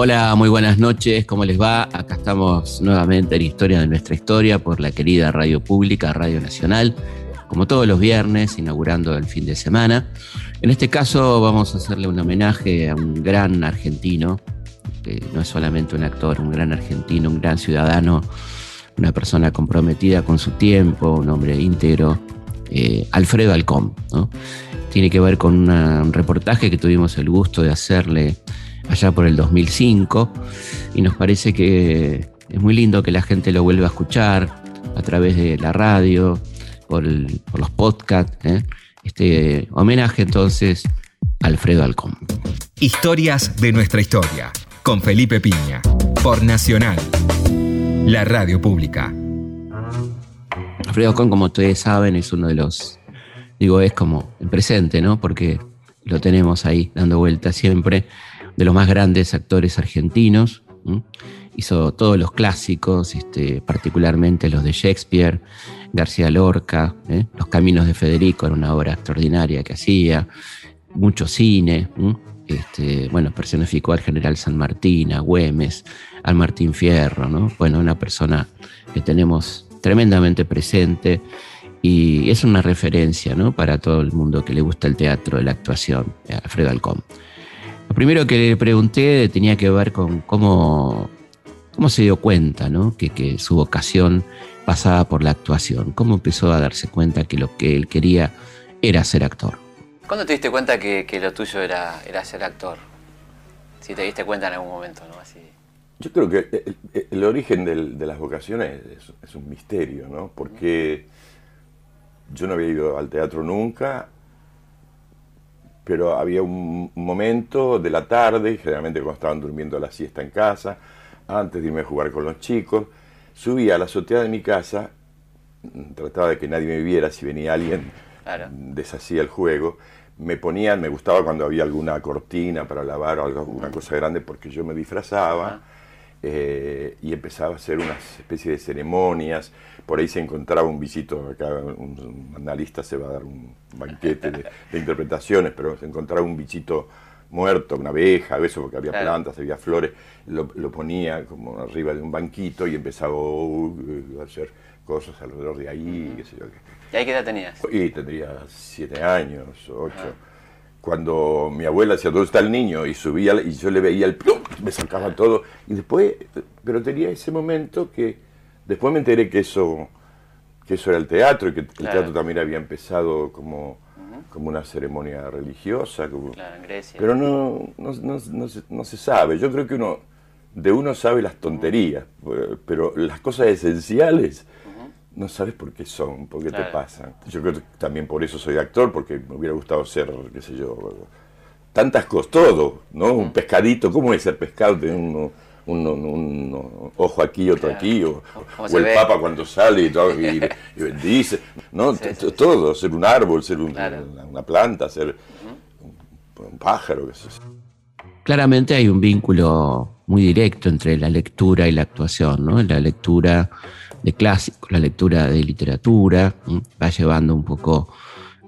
Hola, muy buenas noches, ¿cómo les va? Acá estamos nuevamente en Historia de nuestra historia por la querida Radio Pública, Radio Nacional, como todos los viernes, inaugurando el fin de semana. En este caso vamos a hacerle un homenaje a un gran argentino, que no es solamente un actor, un gran argentino, un gran ciudadano, una persona comprometida con su tiempo, un hombre íntegro, eh, Alfredo Alcón. Tiene que ver con un reportaje que tuvimos el gusto de hacerle allá por el 2005 y nos parece que es muy lindo que la gente lo vuelva a escuchar a través de la radio, por, los podcasts. ¿eh? Este homenaje entonces a Alfredo Alcón. Historias de nuestra historia con Felipe Piña por Nacional, la radio pública. Alfredo Alcón, como ustedes saben, es uno de los, digo, es como el presente, ¿no? Porque lo tenemos ahí dando vueltas siempre de los más grandes actores argentinos. Hizo todos los clásicos, este, particularmente los de Shakespeare, García Lorca, ¿eh? Los Caminos de Federico era una obra extraordinaria que hacía, mucho cine. Este, bueno, personificó al general San Martín, a Güemes, al Martín Fierro, ¿no? Bueno, una persona que tenemos tremendamente presente y es una referencia para todo el mundo que le gusta el teatro, la actuación, Alfredo Alcón. Lo primero que le pregunté tenía que ver con cómo, cómo se dio cuenta ¿no? que, su vocación pasaba por la actuación, cómo empezó a darse cuenta que lo que él quería era ser actor. ¿Cuándo te diste cuenta que, lo tuyo era, era ser actor? Si te diste cuenta en algún momento, ¿no? Así. Yo creo que el, origen de las vocaciones es, un misterio, ¿no? Porque yo no había ido al teatro nunca pero había un momento de la tarde, generalmente cuando estaban durmiendo la siesta en casa, antes de irme a jugar con los chicos, subía a la azotea de mi casa, trataba de que nadie me viera, si venía alguien deshacía el juego, me ponían, me gustaba cuando había alguna cortina para lavar o alguna cosa grande porque yo me disfrazaba. Eh, y empezaba a hacer una especie de ceremonias. Por ahí se encontraba un visito, acá un, analista se va a dar un banquete de, interpretaciones, pero se encontraba un bichito muerto, una abeja, a veces porque había plantas, había flores, lo, ponía como arriba de un banquito y empezaba uh, a hacer cosas alrededor de ahí, qué sé yo. ¿Y ahí qué edad tenías? Y tendría siete años, ocho. Cuando mi abuela decía, ¿dónde está el niño? Y subía y yo le veía el plum, me sacaba todo. Y después, pero tenía ese momento que después me enteré que eso, que eso era el teatro y que el teatro también había empezado como, como una ceremonia religiosa. claro, en Grecia. Pero no, no, no, no, se, sabe. Yo creo que uno de uno sabe las tonterías, pero las cosas esenciales no sabes por qué son, por qué te pasan. Yo creo que también por eso soy actor, porque me hubiera gustado ser, qué sé yo, tantas cosas, todo, ¿no? Un pescadito, ¿cómo es ser pescado? Tener un, un, ojo aquí, otro aquí, o, el papa cuando sale y, todo, y, bendice, ¿no? todo, ser un árbol, ser una, planta, ser un, pájaro, qué sé Claramente hay un vínculo muy directo entre la lectura y la actuación, ¿no? La lectura de clásicos, la lectura de literatura, va llevando un poco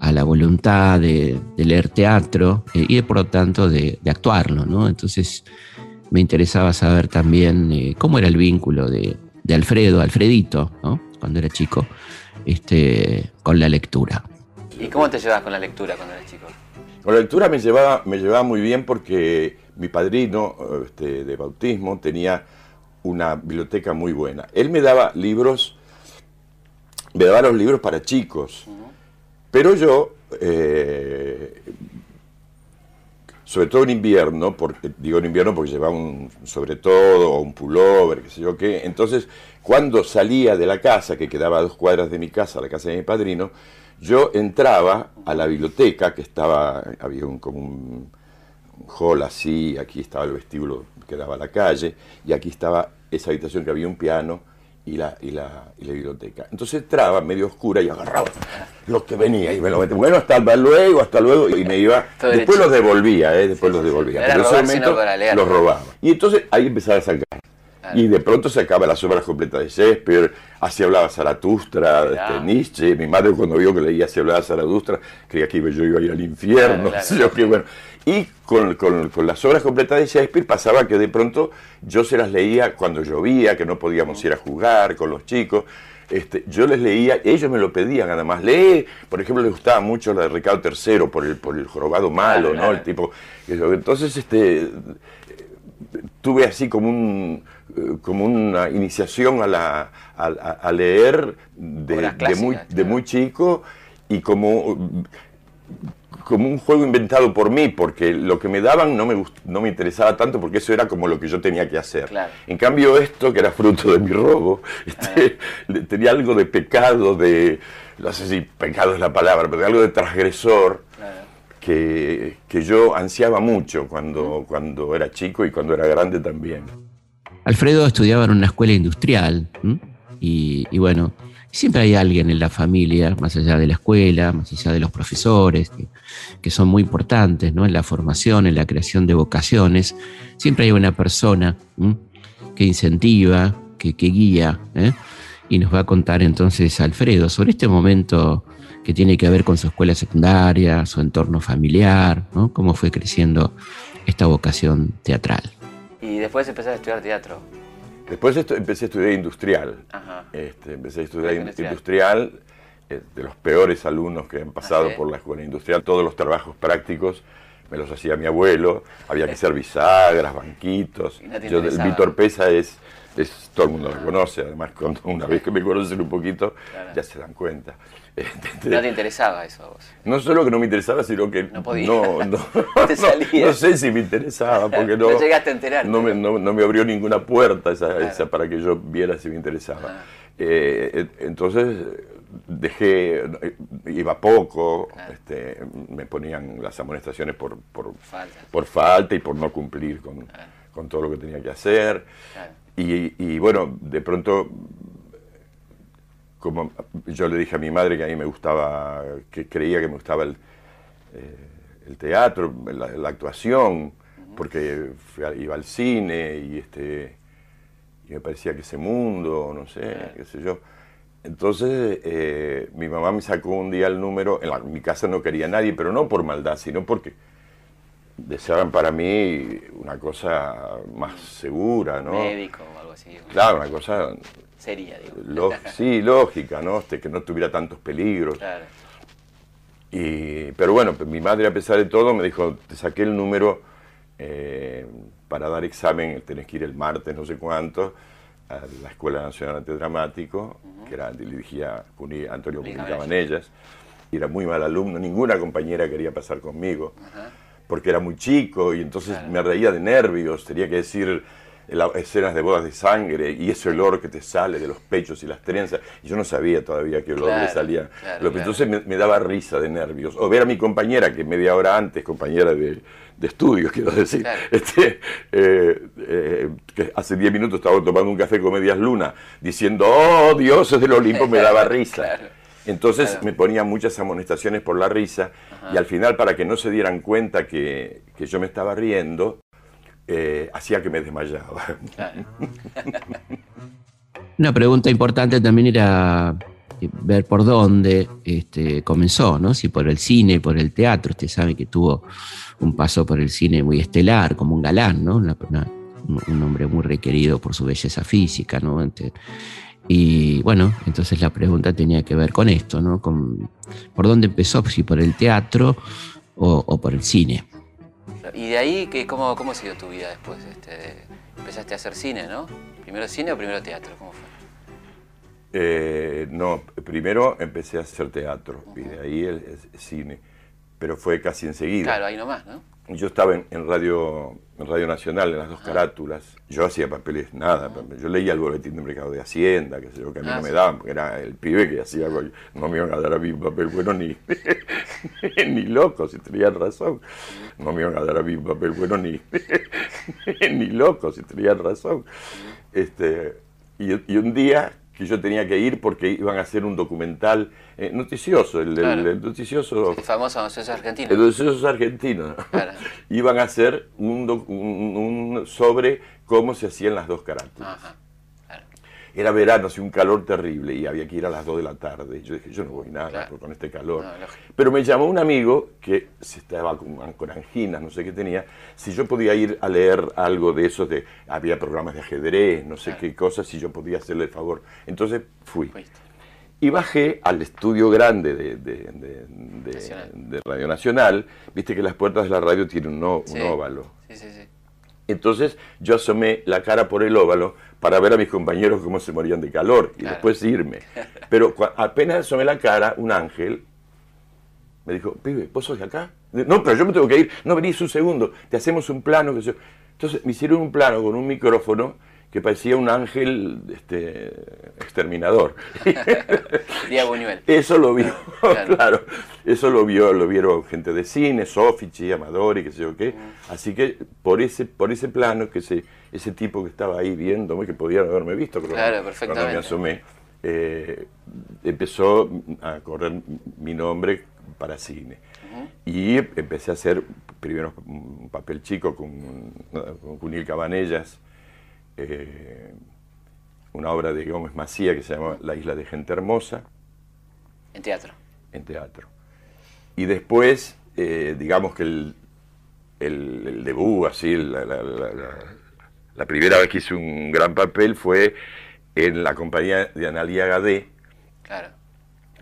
a la voluntad de, leer teatro eh, y por lo tanto de, actuarlo, ¿no? Entonces me interesaba saber también eh, cómo era el vínculo de, Alfredo, Alfredito, ¿no? Cuando era chico, este, con la lectura. ¿Y cómo te llevas con la lectura cuando eras chico? Con la lectura me llevaba, me llevaba muy bien porque mi padrino este, de bautismo tenía una biblioteca muy buena. Él me daba libros, me daba los libros para chicos, pero yo, eh, sobre todo en invierno, porque, digo en invierno porque llevaba un sobre todo o un pullover, qué sé yo qué, entonces cuando salía de la casa, que quedaba a dos cuadras de mi casa, la casa de mi padrino, yo entraba a la biblioteca, que estaba, había un, como un hall así, aquí estaba el vestíbulo que daba a la calle, y aquí estaba esa habitación que había un piano y la, y la, y la biblioteca. Entonces entraba medio oscura y agarraba lo que venía y me lo metía. Bueno, hasta luego, hasta luego, y me iba. después los devolvía, ¿eh? después los devolvía. Pero en ese momento los robaba. Y entonces ahí empezaba a sacar. Y de pronto sacaba las obras completas de Shakespeare, así hablaba Zaratustra, este, Nietzsche. Mi madre cuando vio que leía así hablaba Zaratustra, creía que yo iba a ir al infierno. bueno. Y con, las obras completas de Shakespeare pasaba que de pronto yo se las leía cuando llovía, que no podíamos ir a jugar con los chicos. Este, yo les leía, ellos me lo pedían además, lee, por ejemplo, les gustaba mucho la de Ricardo III por el, por el jorobado malo, ¿no? El tipo, entonces, este, tuve así como un como una iniciación a, la, a, leer de, muy, de muy chico y como, como un juego inventado por mí, porque lo que me daban no me, no me interesaba tanto porque eso era como lo que yo tenía que hacer. En cambio esto, que era fruto de mi robo, este, tenía algo de pecado, de, no sé si pecado es la palabra, pero algo de transgresor. Que, que, yo ansiaba mucho cuando, cuando era chico y cuando era grande también. Alfredo estudiaba en una escuela industrial y, bueno, siempre hay alguien en la familia, más allá de la escuela, más allá de los profesores, que, son muy importantes ¿no? en la formación, en la creación de vocaciones. Siempre hay una persona que incentiva, que, guía. ¿eh? Y nos va a contar entonces Alfredo sobre este momento que tiene que ver con su escuela secundaria, su entorno familiar, ¿no? cómo fue creciendo esta vocación teatral. Y después empezaste a estudiar teatro. Después empecé a estudiar industrial. Este, empecé a estudiar industrial, eh, de los peores alumnos que han pasado ¿Ah, por la escuela industrial. Todos los trabajos prácticos me los hacía mi abuelo. Había que hacer bisagras, banquitos. Yo, el Víctor Pesa es, es, todo el mundo lo conoce. Además, cuando una vez que me conocen un poquito, ya se dan cuenta. ¿No te interesaba eso a vos? No solo que no me interesaba, sino que no, podía. no, no, no, sé si me interesaba, porque no, llegaste a enterar. No me, no, me abrió ninguna puerta esa, para que yo viera si me interesaba. Ah. Eh, entonces dejé, iba poco, este, me ponían las amonestaciones por, por, falta. por falta y por no cumplir con, con todo lo que tenía que hacer. Y, y bueno, de pronto como yo le dije a mi madre que a mí me gustaba, que creía que me gustaba el, eh, teatro, la, actuación, porque iba al cine y, este, y me parecía que ese mundo, no sé, qué sé yo. Entonces eh, mi mamá me sacó un día el número, en, mi casa no quería nadie, pero no por maldad, sino porque deseaban para mí una cosa más segura, ¿no? Médico o algo así. Claro, una cosa Sería, digo. sí, lógica, ¿no? Este, que no tuviera tantos peligros. Claro. Y, pero bueno, mi madre, a pesar de todo, me dijo: Te saqué el número eh, para dar examen, tenés que ir el martes, no sé cuánto, a la Escuela Nacional de Arte Dramático, que era, dirigía Antonio Cabanellas. Y era muy mal alumno, ninguna compañera quería pasar conmigo, porque era muy chico y entonces me reía de nervios, tenía que decir escenas de bodas de sangre y ese olor que te sale de los pechos y las trenzas. Y yo no sabía todavía qué olor le salía. Entonces me, daba risa de nervios. O ver a mi compañera, que media hora antes, compañera de, estudios, quiero decir, este, eh, eh, que hace 10 minutos estaba tomando un café con medias lunas, diciendo, oh, dioses del Olimpo, me daba risa. Entonces me ponía muchas amonestaciones por la risa y al final, para que no se dieran cuenta que, que yo me estaba riendo, eh, hacía que me desmayaba. Una pregunta importante también era eh, ver por dónde este, comenzó, ¿no? Si por el cine, por el teatro. Usted sabe que tuvo un paso por el cine muy estelar, como un galán, ¿no? un hombre muy requerido por su belleza física, ¿no? Y bueno, entonces la pregunta tenía que ver con esto, ¿no? Con, ¿Por dónde empezó? Si por el teatro o por el cine. Y de ahí, ¿qué, cómo, ¿cómo siguió tu vida después? Este, empezaste a hacer cine, ¿no? ¿Primero cine o primero teatro? ¿Cómo fue? Eh, no, primero empecé a hacer teatro y de ahí el, cine, pero fue casi enseguida. Claro, ahí nomás, ¿no? Yo estaba en, radio, en Radio Nacional, en las dos carátulas. Yo hacía papeles, nada. Yo leía el boletín de mercado de Hacienda, que sé yo, que a mí ah, no me daban, porque era el pibe que hacía algo. No me iban a dar a mí un papel bueno ni, ni loco, si tenían razón. No me iban a dar a mí un papel bueno ni, ni loco, si tenían razón. Este, y, un día que yo tenía que ir porque iban a hacer un documental eh, noticioso, el, Claro. el noticioso El famoso César Argentino. el noticioso argentino. Claro. iban a hacer un, un- un- sobre cómo se hacían las dos carátulas. Ajá. Era verano, hacía un calor terrible y había que ir a las 2 de la tarde. Yo dije, yo no voy nada Claro. con este calor. No. Pero me llamó un amigo que se estaba con, con anginas, no sé qué tenía, si yo podía ir a leer algo de esos, de, había programas de ajedrez, no sé Claro. qué cosas, si yo podía hacerle el favor. Entonces fui. Fuiste. Y bajé al estudio grande de, de- de- de- Nacional. de Radio Nacional. Viste que las puertas de la radio tienen un, un óvalo. Sí, sí, sí. Entonces yo asomé la cara por el óvalo para ver a mis compañeros cómo se morían de calor y Claro. después irme. Pero apenas asomé la cara, un ángel me dijo, pibe, ¿vos sos de acá? No, pero yo me tengo que ir. No, venís un segundo, te hacemos un plano. Que yo... Entonces me hicieron un plano con un micrófono que parecía un ángel este, exterminador. Día Buñuel. Eso lo vio, Claro. claro. Eso lo vio, lo vieron gente de cine, Sofici, Amadori, qué sé yo qué. Así que por ese, por ese plano, que ese, ese tipo que estaba ahí viéndome, que podían haberme visto, creo, Claro, cuando me asomé, eh, empezó a correr mi nombre para cine. Y empecé a hacer primero un papel chico con, con Cunil Cabanellas, eh, una obra de Gómez Macía que se llama La isla de gente hermosa En teatro. en teatro. Y después, eh, digamos que el, el, el debut, así, la, la- la- la- la primera vez que hice un gran papel fue en la compañía de Analia Gadé, Claro.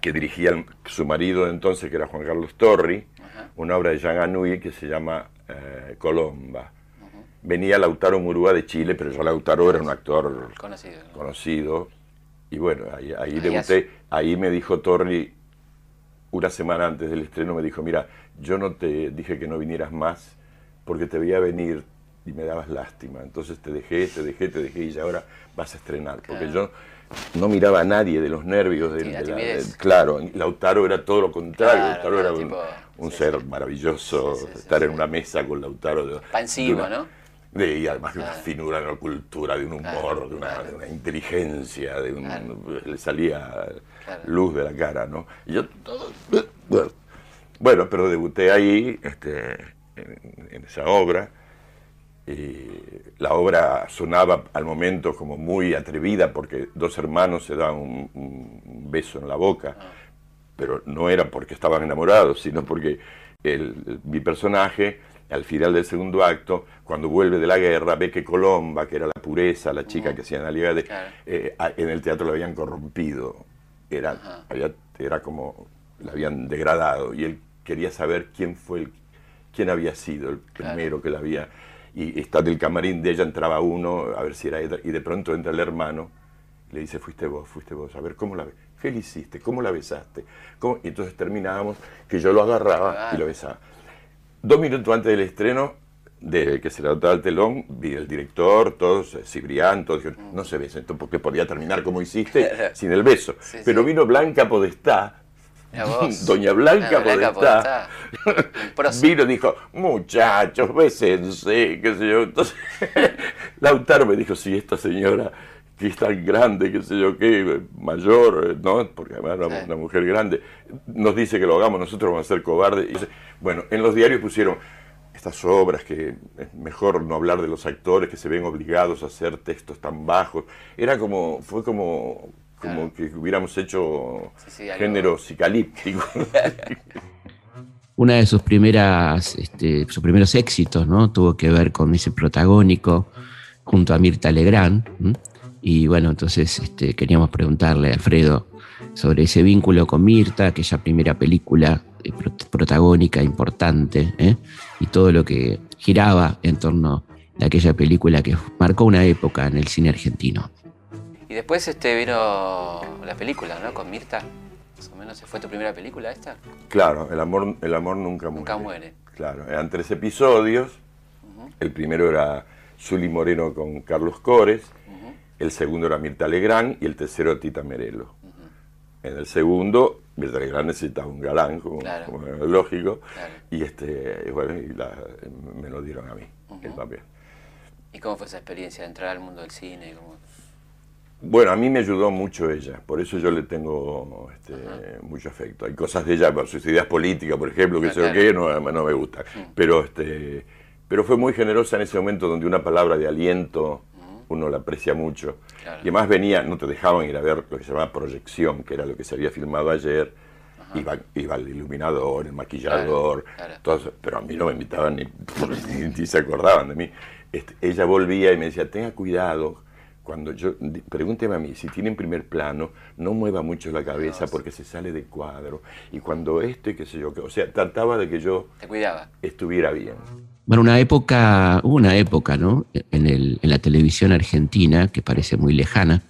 que dirigía el- su marido de entonces, que era Juan Carlos Torri, Ajá. una obra de Jean Anouilh que se llama eh, Colomba. Venía Lautaro Murúa de Chile, pero yo Lautaro era un actor Conocido. ¿no? conocido. Y bueno, ahí, ahí Ahí debuté. hace- Ahí me dijo Torri, una semana antes del estreno, me dijo, mira, yo no te dije que no vinieras más porque te veía venir y me dabas lástima. Entonces te dejé, te dejé, te dejé y ya ahora vas a estrenar. Porque yo no miraba a nadie de los nervios. del- Sí, la de la- claro, Lautaro era todo lo contrario. Claro, Lautaro era un, tipo, un sí, ser sí. maravilloso. Estar en una mesa con Lautaro. una- ¿no? De- y además de una Claro. finura, de una cultura, de un humor, Claro, de, una, claro. de una inteligencia, de un, le salía luz de la cara, ¿no? Y yo todo, bueno, pero debuté ahí, este, en, en esa obra. Y la obra sonaba al momento como muy atrevida porque dos hermanos se dan un, un beso en la boca, pero no era porque estaban enamorados, sino porque el- mi personaje, al final del segundo acto, cuando vuelve de la guerra, ve que Colomba, que era la pureza, la chica que hacía de, Claro. eh, en el teatro la habían corrompido, era, había- era como, la habían degradado, y él quería saber quién fue el, quién había sido el Claro. primero que la había, y está del camarín de ella, entraba uno, a ver si era ella, y de pronto entra el hermano, y le dice, fuiste vos, fuiste vos, a ver, ¿cómo la, qué le hiciste? ¿Cómo la besaste? ¿Cómo? Y entonces terminábamos que yo lo agarraba y lo besaba. Dos minutos antes del estreno, de que se levantaba el telón, vi el director, todos, eh, Cibrián, todos dijeron, no se besen, porque podía terminar como hiciste, sin el beso. Sí, Pero sí. vino Blanca Podestá. Doña Blanca Blanca Podestá, vino y dijo, muchachos, bésense, qué sé yo. Entonces, Lautaro me dijo, sí, esta señora que es tan grande, qué sé yo qué, mayor, ¿no? Porque además era una, mujer grande, nos dice que lo hagamos, nosotros vamos a ser cobardes. Y dice, bueno, en los diarios pusieron estas obras que es mejor no hablar de los actores que se ven obligados a hacer textos tan bajos. Era como, fue como, como Claro. que hubiéramos hecho Sí, sí, algo- género psicalíptico. Una de sus primeras, este, sus primeros éxitos, ¿no? Tuvo que ver con ese protagónico junto a Mirta Legrand. Y bueno, entonces este, queríamos preguntarle a Alfredo sobre ese vínculo con Mirta, aquella primera película eh, prot- protagónica importante, ¿eh? y todo lo que giraba en torno a aquella película que marcó una época en el cine argentino. Y después este vino la película, ¿no? Con Mirta. Más o menos. ¿Fue tu primera película esta? Claro, el amor, el amor nunca muere. Nunca muere. Claro, eran tres episodios. El primero era Zuli Moreno con Carlos Cores. El segundo era Mirta Legrand y el tercero Tita Merelo. En el segundo, Mirta Legrand necesitaba un galán, como, Claro. como era lógico, Claro. y este y bueno, y la- me lo dieron a mí, el Ujú. papel. ¿Y cómo fue esa experiencia de entrar al mundo del cine? ¿Cómo- Bueno, a mí me ayudó mucho ella, por eso yo le tengo este, mucho afecto. Hay cosas de ella, sus ideas políticas, por ejemplo, que sé yo qué, no, no me gustan. Pero, este, pero fue muy generosa en ese momento donde una palabra de aliento uno la aprecia mucho. Y además venía, no te dejaban ir a ver lo que se llamaba proyección, que era lo que se había filmado ayer. Iba, iba, el iluminador, el maquillador, pero a mí no me invitaban ni, ni, se acordaban de mí. Este, ella volvía y me decía, tenga cuidado, cuando yo, pregúnteme a mí, si tiene en primer plano, no mueva mucho la cabeza porque se sale de cuadro. Y cuando esto y qué sé yo, o sea, trataba de que yo Te cuidaba. estuviera bien. Bueno, una época, hubo una época, ¿no? En, la televisión argentina, que parece muy lejana,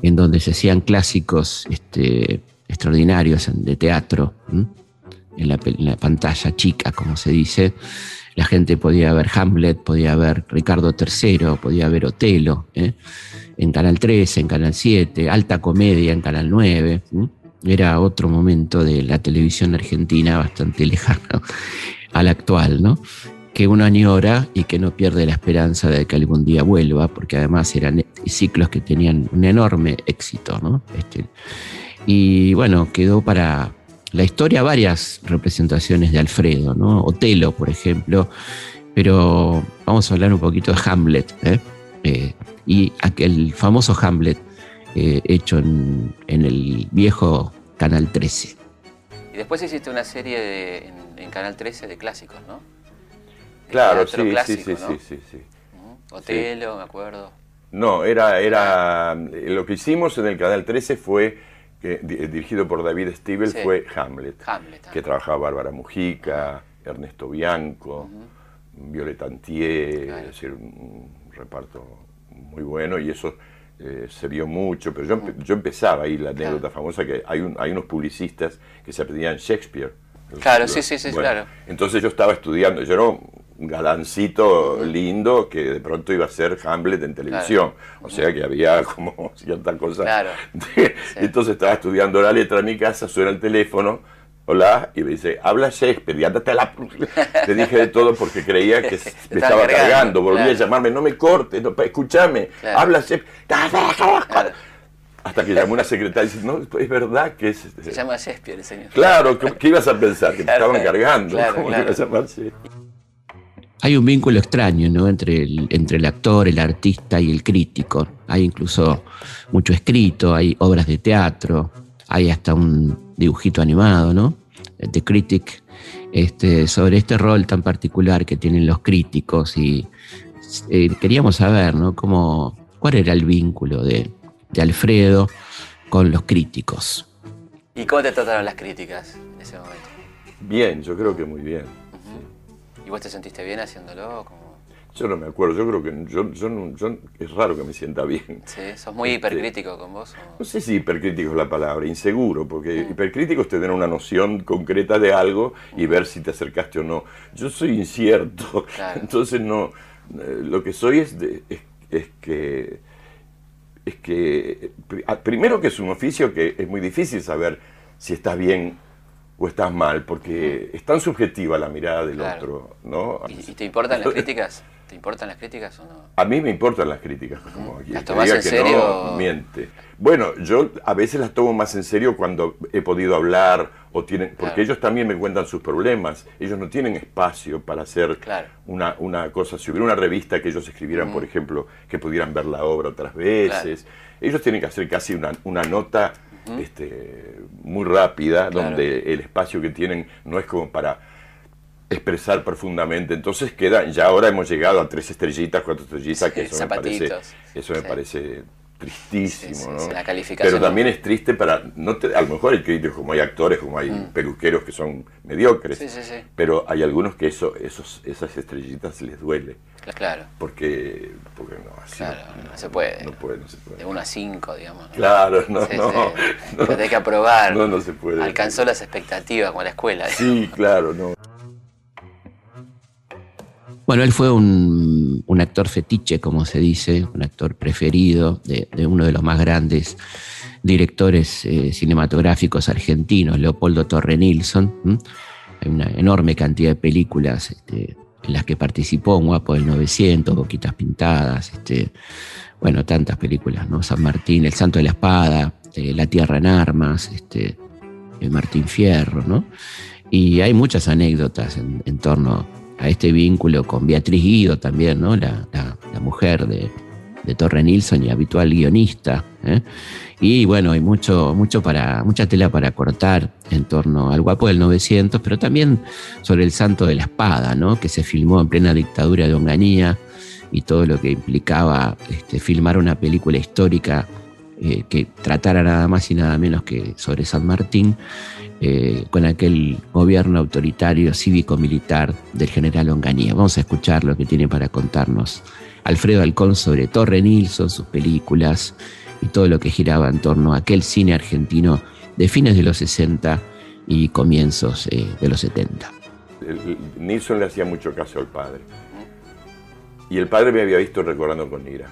en donde se hacían clásicos este, extraordinarios de teatro, en la, en la, pantalla chica, como se dice. La gente podía ver Hamlet, podía ver Ricardo III, podía ver Otelo, ¿eh? en Canal 13, en Canal 7, Alta Comedia en Canal 9. Era otro momento de la televisión argentina bastante lejano al actual, ¿no? Que uno añora y que no pierde la esperanza de que algún día vuelva, porque además eran ciclos que tenían un enorme éxito. ¿no? Este, y bueno, quedó para la historia varias representaciones de Alfredo, ¿no? Otelo, por ejemplo, pero vamos a hablar un poquito de Hamlet, ¿eh? Eh, y aquel famoso Hamlet eh, hecho en, el viejo Canal 13. Y después hiciste una serie en, Canal 13 de clásicos, ¿no? Claro, sí, clásico, sí, sí, ¿no? sí, sí, sí, Otelo, me acuerdo. No, era, era lo que hicimos en el Canal 13 fue que, dirigido por David Stiebel, fue Hamlet, Hamlet que trabajaba Bárbara Mujica, uh -huh. Ernesto Bianco, uh -huh. Violeta Antier, claro. es decir, un, reparto muy bueno y eso eh, se vio mucho, pero yo, -huh. yo empezaba ahí la anécdota claro. famosa que hay, un, hay unos publicistas que se aprendían Shakespeare. Claro, sí, sí, sí, bueno, claro. Entonces yo estaba estudiando, yo era galancito lindo que de pronto iba a ser Hamlet en televisión. Claro. O sea que había como cierta cosa. Claro. De, sí. Entonces estaba estudiando la letra en mi casa, suena el teléfono, hola, y me dice, habla Shakespeare, y andate la... Te dije de todo porque creía que me estaba cargando, cargando. volví claro. a llamarme, no me cortes, no, escúchame, habla Shakespeare. Hasta que llamó una secretaria y dice, no, es verdad que es... Se llama Shakespeare el señor. Claro, ¿qué, ibas a pensar? Que te estaban cargando. ¿Cómo claro. iba a llamarse? Hay un vínculo extraño ¿no? entre, el, entre el actor, el artista y el crítico. Hay incluso mucho escrito, hay obras de teatro, hay hasta un dibujito animado, ¿no? The Critic, este, sobre este rol tan particular que tienen los críticos. Y eh, queríamos saber, ¿no? Cómo, ¿Cuál era el vínculo de, de Alfredo con los críticos. ¿Y cómo te trataron las críticas en ese momento? Bien, yo creo que muy bien. Uh -huh. ¿Y vos te sentiste bien haciéndolo? Yo no me acuerdo, yo creo que yo, yo, no, yo, es raro que me sienta bien. Sí, sos muy este, hipercrítico con vos. ¿o? No sé si hipercrítico es la palabra, inseguro, porque mm. hipercrítico es tener una noción concreta de algo y ver si te acercaste o no. Yo soy incierto, claro. entonces no, eh, lo que soy es, de, es, es que es que, primero que es un oficio que es muy difícil saber si estás bien o estás mal, porque es tan subjetiva la mirada del claro. otro, ¿no? ¿Y, te importan las críticas? ¿Te importan las críticas o no? A mí me importan las críticas, como aquí. ¿Las tomás en serio? No, miente. Bueno, yo a veces las tomo más en serio cuando he podido hablar o tienen, porque claro. ellos también me cuentan sus problemas. Ellos no tienen espacio para hacer claro. una, una cosa. Si hubiera una revista que ellos escribieran, por ejemplo, que pudieran ver la obra otras veces, ellos tienen que hacer casi una, una nota este, muy rápida, donde el espacio que tienen no es como para expresar profundamente. Entonces queda, ya ahora hemos llegado a tres estrellitas, cuatro estrellitas, que eso zapatitos. me parece, eso me sí. parece tristísimo, sí, ¿no? La calificación Pero también es triste para, no te, a lo mejor hay críticos, como hay actores, como hay mm. peluqueros que son mediocres, pero hay algunos que eso, esos, esas estrellitas les duele. Claro. Porque, porque no, así claro, no, no, se puede. No puede, no se puede. De 1 a 5, digamos. Claro, no, no, no. Hay que aprobar. No, no se puede. Alcanzó las expectativas como la escuela. Sí, claro, no. Bueno, él fue un, un, actor fetiche, como se dice, un actor preferido de, de uno de los más grandes directores eh, cinematográficos argentinos, Leopoldo Torre Nilsson. ¿m? Hay una enorme cantidad de películas este, en las que participó, Un guapo del 900, Boquitas Pintadas, este, bueno, tantas películas, ¿no? San Martín, El Santo de la Espada, eh, La Tierra en Armas, este, Martín Fierro, ¿no? Y hay muchas anécdotas en, torno a este vínculo con Beatriz Guido también, ¿no? La, mujer de, Torre Nilsson y habitual guionista. ¿eh? Y bueno, hay mucho, mucho para, mucha tela para cortar en torno al guapo del 900, pero también sobre el santo de la espada, ¿no? que se filmó en plena dictadura de Onganía y todo lo que implicaba este, filmar una película histórica eh, que tratara nada más y nada menos que sobre San Martín, eh, con aquel gobierno autoritario cívico-militar del general Onganía. Vamos a escuchar lo que tiene para contarnos Alfredo Alcón sobre Torre Nilsson, sus películas y todo lo que giraba en torno a aquel cine argentino de fines de los 60 y comienzos eh, de los 70. Nilsson le hacía mucho caso al padre. Y el padre me había visto recordando con ira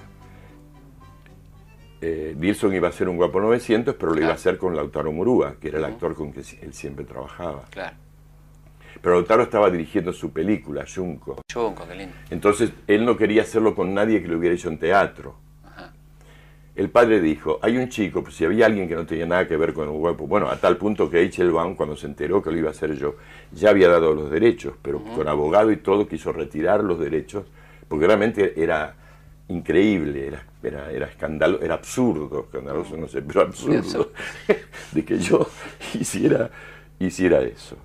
eh, Nilsson iba a ser un guapo 900, pero lo iba a hacer con Lautaro Murúa, que era el actor con que él siempre trabajaba. Claro. Pero Lautaro estaba dirigiendo su película, Junco. Junco, qué lindo. Entonces él no quería hacerlo con nadie que lo hubiera hecho en teatro. El padre dijo, hay un chico, pues si había alguien que no tenía nada que ver con un guapo, bueno, a tal punto que Baum, cuando se enteró que lo iba a hacer yo, ya había dado los derechos, pero con abogado y todo quiso retirar los derechos, porque realmente era increíble, era, era, era escandalo, era absurdo, escandaloso no sé, pero absurdo, de que yo hiciera, hiciera eso.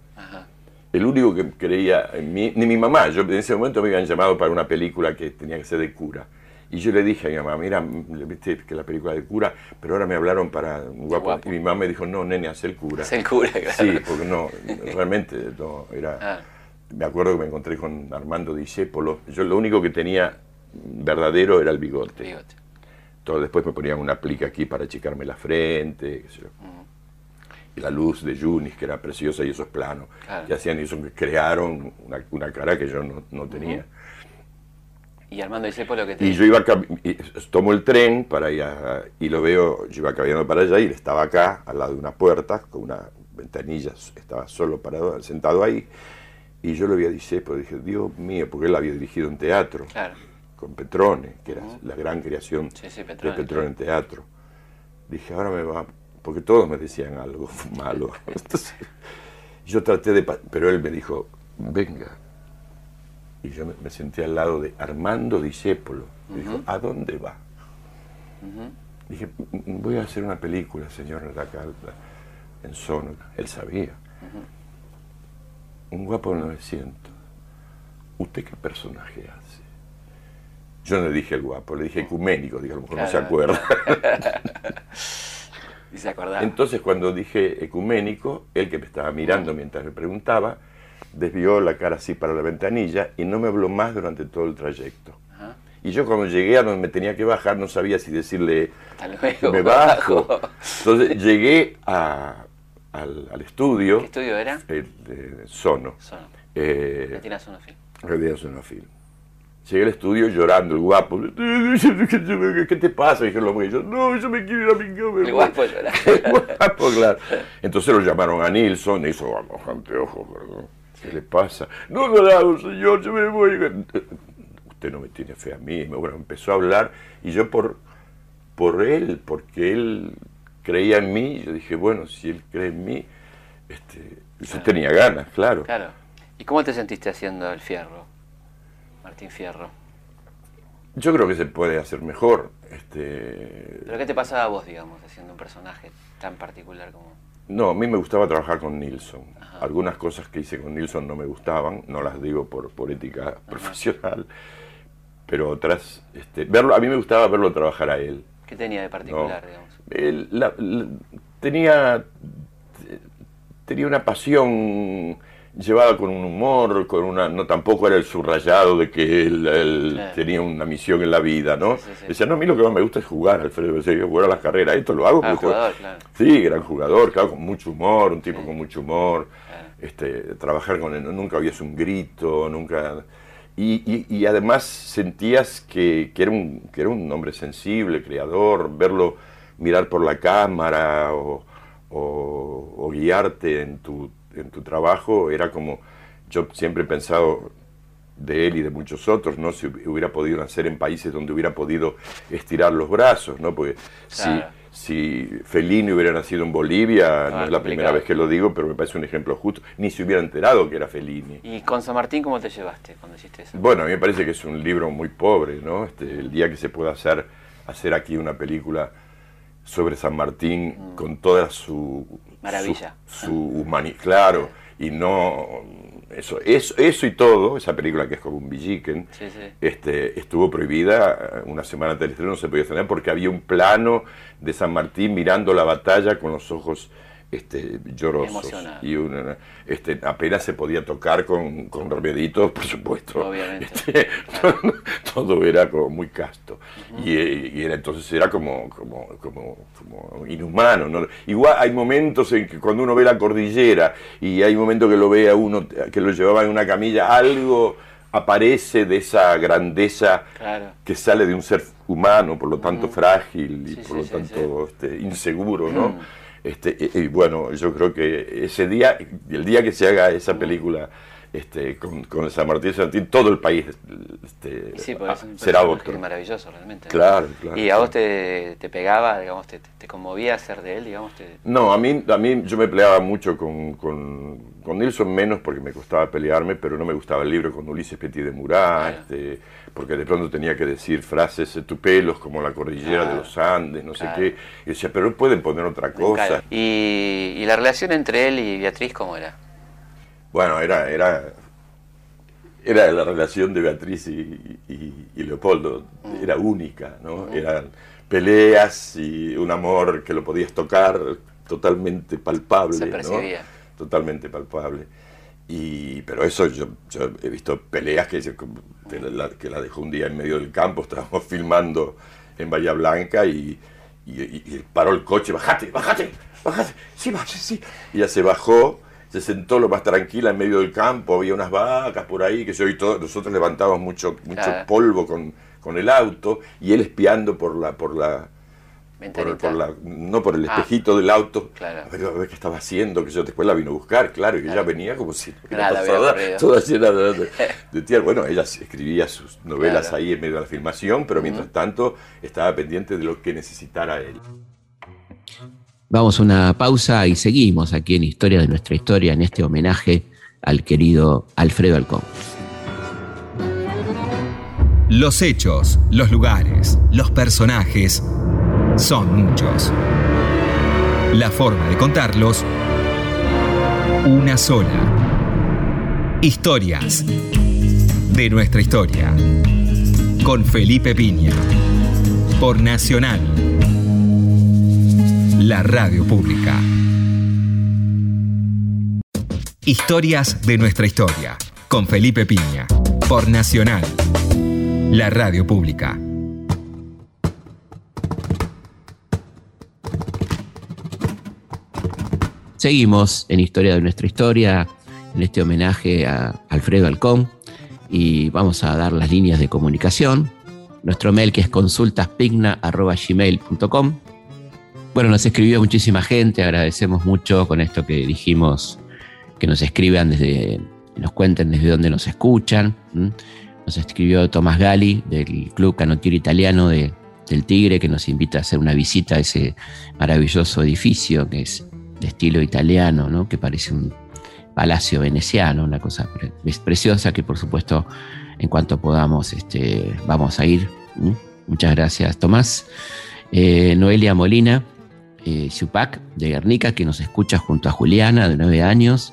El único que creía en mí, ni mi mamá, yo en ese momento me habían llamado para una película que tenía que ser de cura. Y yo le dije a mi mamá, mira, viste que la película de cura, pero ahora me hablaron para un guapo. Y mi mamá me dijo, no, nene, haz el cura. Haz el cura, claro. Sí, porque no, realmente no, era... Ah. Me acuerdo que me encontré con Armando Discépolo. Yo lo único que tenía verdadero era el bigote. Todo, después me ponían una plica aquí para achicarme la frente, y la luz de Junis, que era preciosa, y esos planos que hacían eso, que crearon una, cara que yo no, tenía. Y Armando dice lo que te... Y yo iba, y tomo el tren para ir y lo veo, yo iba caminando para allá y estaba acá, al lado de una puerta, con una ventanilla, estaba solo parado, sentado ahí, y yo lo vi a Dicepo, dije, Dios mío, porque él había dirigido un teatro. Claro con Petrone, que era la gran creación de Petrone en teatro. Dije, ahora me va, porque todos me decían algo malo. yo traté de, pero él me dijo, venga. Y yo me, senté al lado de Armando Discépolo. Dijo, ¿a dónde va? Dije, voy a hacer una película, señor Calda, en Sono. Él sabía. Un guapo 900. ¿Usted qué personaje hace? Yo no le dije el guapo, le dije ecuménico, dije, a lo mejor no se acuerda. y se acordaba. Entonces cuando dije ecuménico, él que me estaba mirando mientras me preguntaba, desvió la cara así para la ventanilla y no me habló más durante todo el trayecto. Y yo cuando llegué a donde me tenía que bajar no sabía si decirle me bajo. Entonces llegué al, estudio. ¿Qué estudio era? El, de Sono. Sono. Eh, Sonofil. Sonofil. Llegué al estudio llorando, el guapo. ¿Qué te pasa? Dijeron los mujeres. No, yo me quiero ir a mi cama. El guapo llora. El guapo, claro. Entonces lo llamaron a Nilsson. Hizo vamos, anteojos, perdón. ¿Qué le pasa? No, no, señor, yo me voy. Usted no me tiene fe a mí. Bueno, empezó a hablar y yo por, por él, porque él creía en mí, yo dije, bueno, si él cree en mí, este, yo tenía ganas, claro. Claro. ¿Y cómo te sentiste haciendo el fierro? Martín Fierro? Yo creo que se puede hacer mejor. Este... ¿Pero qué te pasaba a vos, digamos, haciendo un personaje tan particular como...? No, a mí me gustaba trabajar con Nilsson. Algunas cosas que hice con Nilsson no me gustaban, no las digo por, por ética profesional, pero otras... Este, verlo, a mí me gustaba verlo trabajar a él. ¿Qué tenía de particular, digamos? tenía, tenía una pasión llevada con un humor, con una no tampoco era el subrayado de que él, tenía una misión en la vida, ¿no? Decía, no, a mí lo que más me gusta es jugar, Alfredo, decía, jugar a las carreras, esto lo hago ah, jugador, claro. Sí, gran jugador, claro, con mucho humor, un tipo con mucho humor, este, trabajar con él, nunca habías un grito, nunca... Y, y, además sentías que, que, era un, que era un hombre sensible, creador, verlo mirar por la cámara o, o guiarte en tu en tu trabajo era como, yo siempre he pensado, de él y de muchos otros, ¿no? Si hubiera podido nacer en países donde hubiera podido estirar los brazos, ¿no? Porque si, si Fellini hubiera nacido en Bolivia, no es la primera vez que lo digo, pero me parece un ejemplo justo, ni se hubiera enterado que era Fellini. ¿Y con San Martín cómo te llevaste cuando hiciste eso? Bueno, a mí me parece que es un libro muy pobre, ¿no? Este, el día que se pueda hacer, hacer aquí una película sobre San Martín mm. con toda su... Maravilla. Su, humanidad, claro, y no eso, eso, eso y todo, esa película que es como un Villiquen, Este, estuvo prohibida una semana antes del estreno, no se podía tener porque había un plano de San Martín mirando la batalla con los ojos este, llorosos. Y una, este, apenas se podía tocar con, con remeditos, por supuesto. Obviamente. Este, todo, era como muy casto. y, era, entonces era como, como, como, como inhumano. ¿no? Igual hay momentos en que cuando uno ve la cordillera y hay momentos que lo ve a uno que lo llevaba en una camilla, algo aparece de esa grandeza que sale de un ser humano, por lo tanto frágil y por lo tanto Este, inseguro, ¿no? Este, y, bueno, yo creo que ese día, el día que se haga esa película este, con, con San Martín de Santín, todo el país este, sí, pues será otro. maravilloso realmente. Claro, claro. ¿Y a vos te, te, pegaba, digamos, te, te, conmovía ser de él, digamos? No, a mí, a mí yo me peleaba mucho con, con, con, Nilsson menos porque me costaba pelearme, pero no me gustaba el libro con Ulises Petit de Murat, este, porque de pronto tenía que decir frases tupelos como la cordillera de los Andes, no sé qué. Y decía, pero pueden poner otra cosa. ¿Y, ¿Y, la relación entre él y Beatriz cómo era? Bueno, era, era, era la relación de Beatriz y, Leopoldo, era única, ¿no? Eran peleas y un amor que lo podías tocar totalmente palpable. Se percibía. Totalmente palpable. Y, pero eso yo, yo he visto peleas que, que, la, que, la, dejó un día en medio del campo, estábamos filmando en Bahía Blanca y, y, paró el coche, bájate, bájate, bájate, sí, bájate, sí. Y ya se bajó, se sentó lo más tranquila en medio del campo, había unas vacas por ahí, que yo y todos, nosotros levantábamos mucho, mucho polvo con, con el auto y él espiando por la, por la, por, la, no por el ah. espejito del auto, a, ver, qué estaba haciendo, que yo después la vino a buscar, claro, y ella venía como si toda, toda, llena de, de, Bueno, ella escribía sus novelas ahí en medio de la filmación, pero mientras tanto estaba pendiente de lo que necesitara él. Vamos a una pausa y seguimos aquí en Historia de nuestra historia, en este homenaje al querido Alfredo Alcón. Los hechos, los lugares, los personajes son muchos. La forma de contarlos, una sola. Historias de nuestra historia. Con Felipe Piña. Por Nacional. La radio pública. Historias de nuestra historia. Con Felipe Piña. Por Nacional. La radio pública. Seguimos en Historia de nuestra historia, en este homenaje a Alfredo Alcón, y vamos a dar las líneas de comunicación. Nuestro mail que es consultaspigna.gmail.com. Bueno, nos escribió muchísima gente, agradecemos mucho con esto que dijimos, que nos escriban desde, nos cuenten desde dónde nos escuchan. Nos escribió Tomás Gali del Club Canotier Italiano de, del Tigre, que nos invita a hacer una visita a ese maravilloso edificio que es de estilo italiano, ¿no? que parece un palacio veneciano, una cosa preciosa que por supuesto en cuanto podamos este, vamos a ir. Muchas gracias Tomás. Eh, Noelia Molina, eh, de Guernica, que nos escucha junto a Juliana, de nueve años,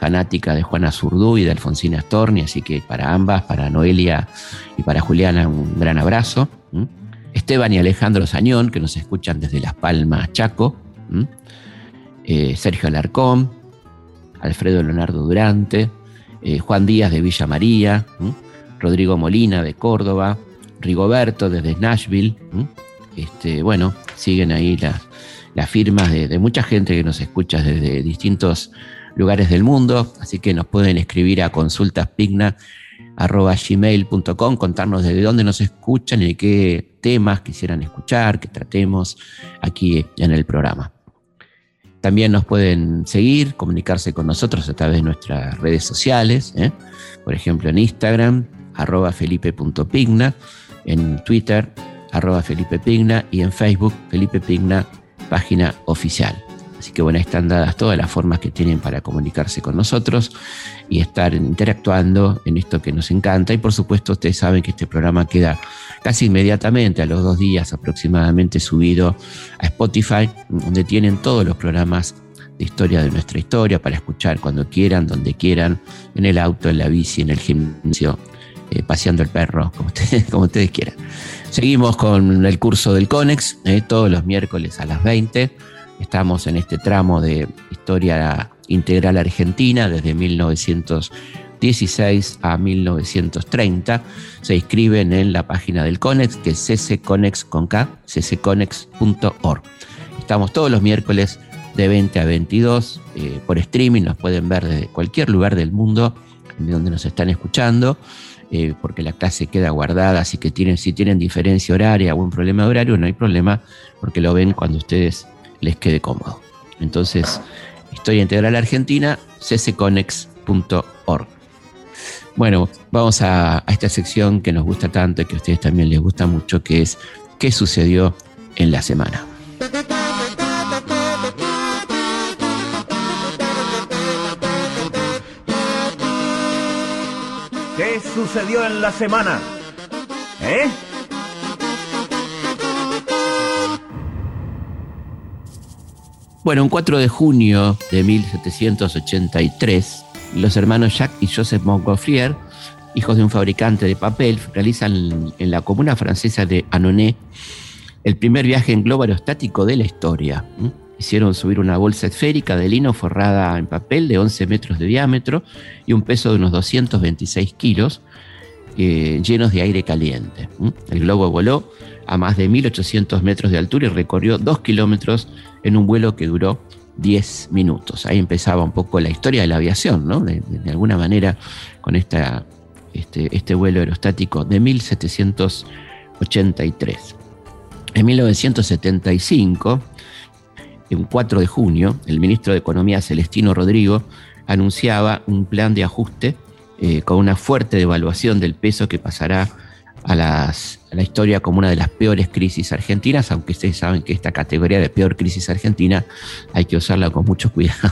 fanática de Juana Zurdú y de Alfonsina Storni, así que para ambas, para Noelia y para Juliana, un gran abrazo. Esteban y Alejandro Sañón, que nos escuchan desde Las Palmas, Chaco. Eh, Sergio Alarcón, Alfredo Leonardo Durante, eh, Juan Díaz de Villa María, Rodrigo Molina de Córdoba, Rigoberto desde Nashville. Este, bueno, siguen ahí las, firmas de, mucha gente que nos escucha desde distintos lugares del mundo, así que nos pueden escribir a consultaspigna.gmail.com, contarnos desde dónde nos escuchan y qué temas quisieran escuchar, que tratemos aquí en el programa. También nos pueden seguir, comunicarse con nosotros a través de nuestras redes sociales, ¿eh? por ejemplo en Instagram, arroba felipe.pigna, en Twitter, arroba Felipe Pigna y en Facebook, Felipe página oficial. Así que bueno, están dadas todas las formas que tienen para comunicarse con nosotros y estar interactuando en esto que nos encanta. Y por supuesto, ustedes saben que este programa queda casi inmediatamente, a los dos días aproximadamente, subido a Spotify, donde tienen todos los programas de historia de nuestra historia para escuchar cuando quieran, donde quieran, en el auto, en la bici, en el gimnasio, eh, paseando el perro, como ustedes, como ustedes quieran. Seguimos con el curso del CONEX, eh, todos los miércoles a las 20 Estamos en este tramo de historia integral argentina desde 1916 a 1930. Se inscriben en la página del CONEX, que es ccconex con K, ccconex.org. Estamos todos los miércoles de 20 a 22 eh, por streaming, nos pueden ver desde cualquier lugar del mundo de donde nos están escuchando. Eh, porque la clase queda guardada, así que tienen, si tienen diferencia horaria o un problema de horario, no hay problema, porque lo ven cuando ustedes les quede cómodo. Entonces, Historia Integral Argentina, ccconex.org. Bueno, vamos a, a, esta sección que nos gusta tanto y que a ustedes también les gusta mucho, que es ¿Qué sucedió en la semana? ¿Qué sucedió en la semana? ¿Eh? Bueno, un 4 de junio de 1783, los hermanos Jacques y Joseph Montgolfier, hijos de un fabricante de papel, realizan en la comuna francesa de Annonay el primer viaje en globo aerostático de la historia. Hicieron subir una bolsa esférica de lino forrada en papel de 11 metros de diámetro y un peso de unos 226 kilos, eh, llenos de aire caliente. El globo voló a más de 1800 metros de altura y recorrió 2 kilómetros en un vuelo que duró 10 minutos. Ahí empezaba un poco la historia de la aviación, ¿no? De, alguna manera, con este, este vuelo aerostático de 1783. En 1975, en 4 de junio, el ministro de Economía Celestino Rodrigo anunciaba un plan de ajuste eh, con una fuerte devaluación del peso que pasará a, la historia como una de las peores crisis argentinas, aunque ustedes saben que esta categoría de peor crisis argentina hay que usarla con mucho cuidado.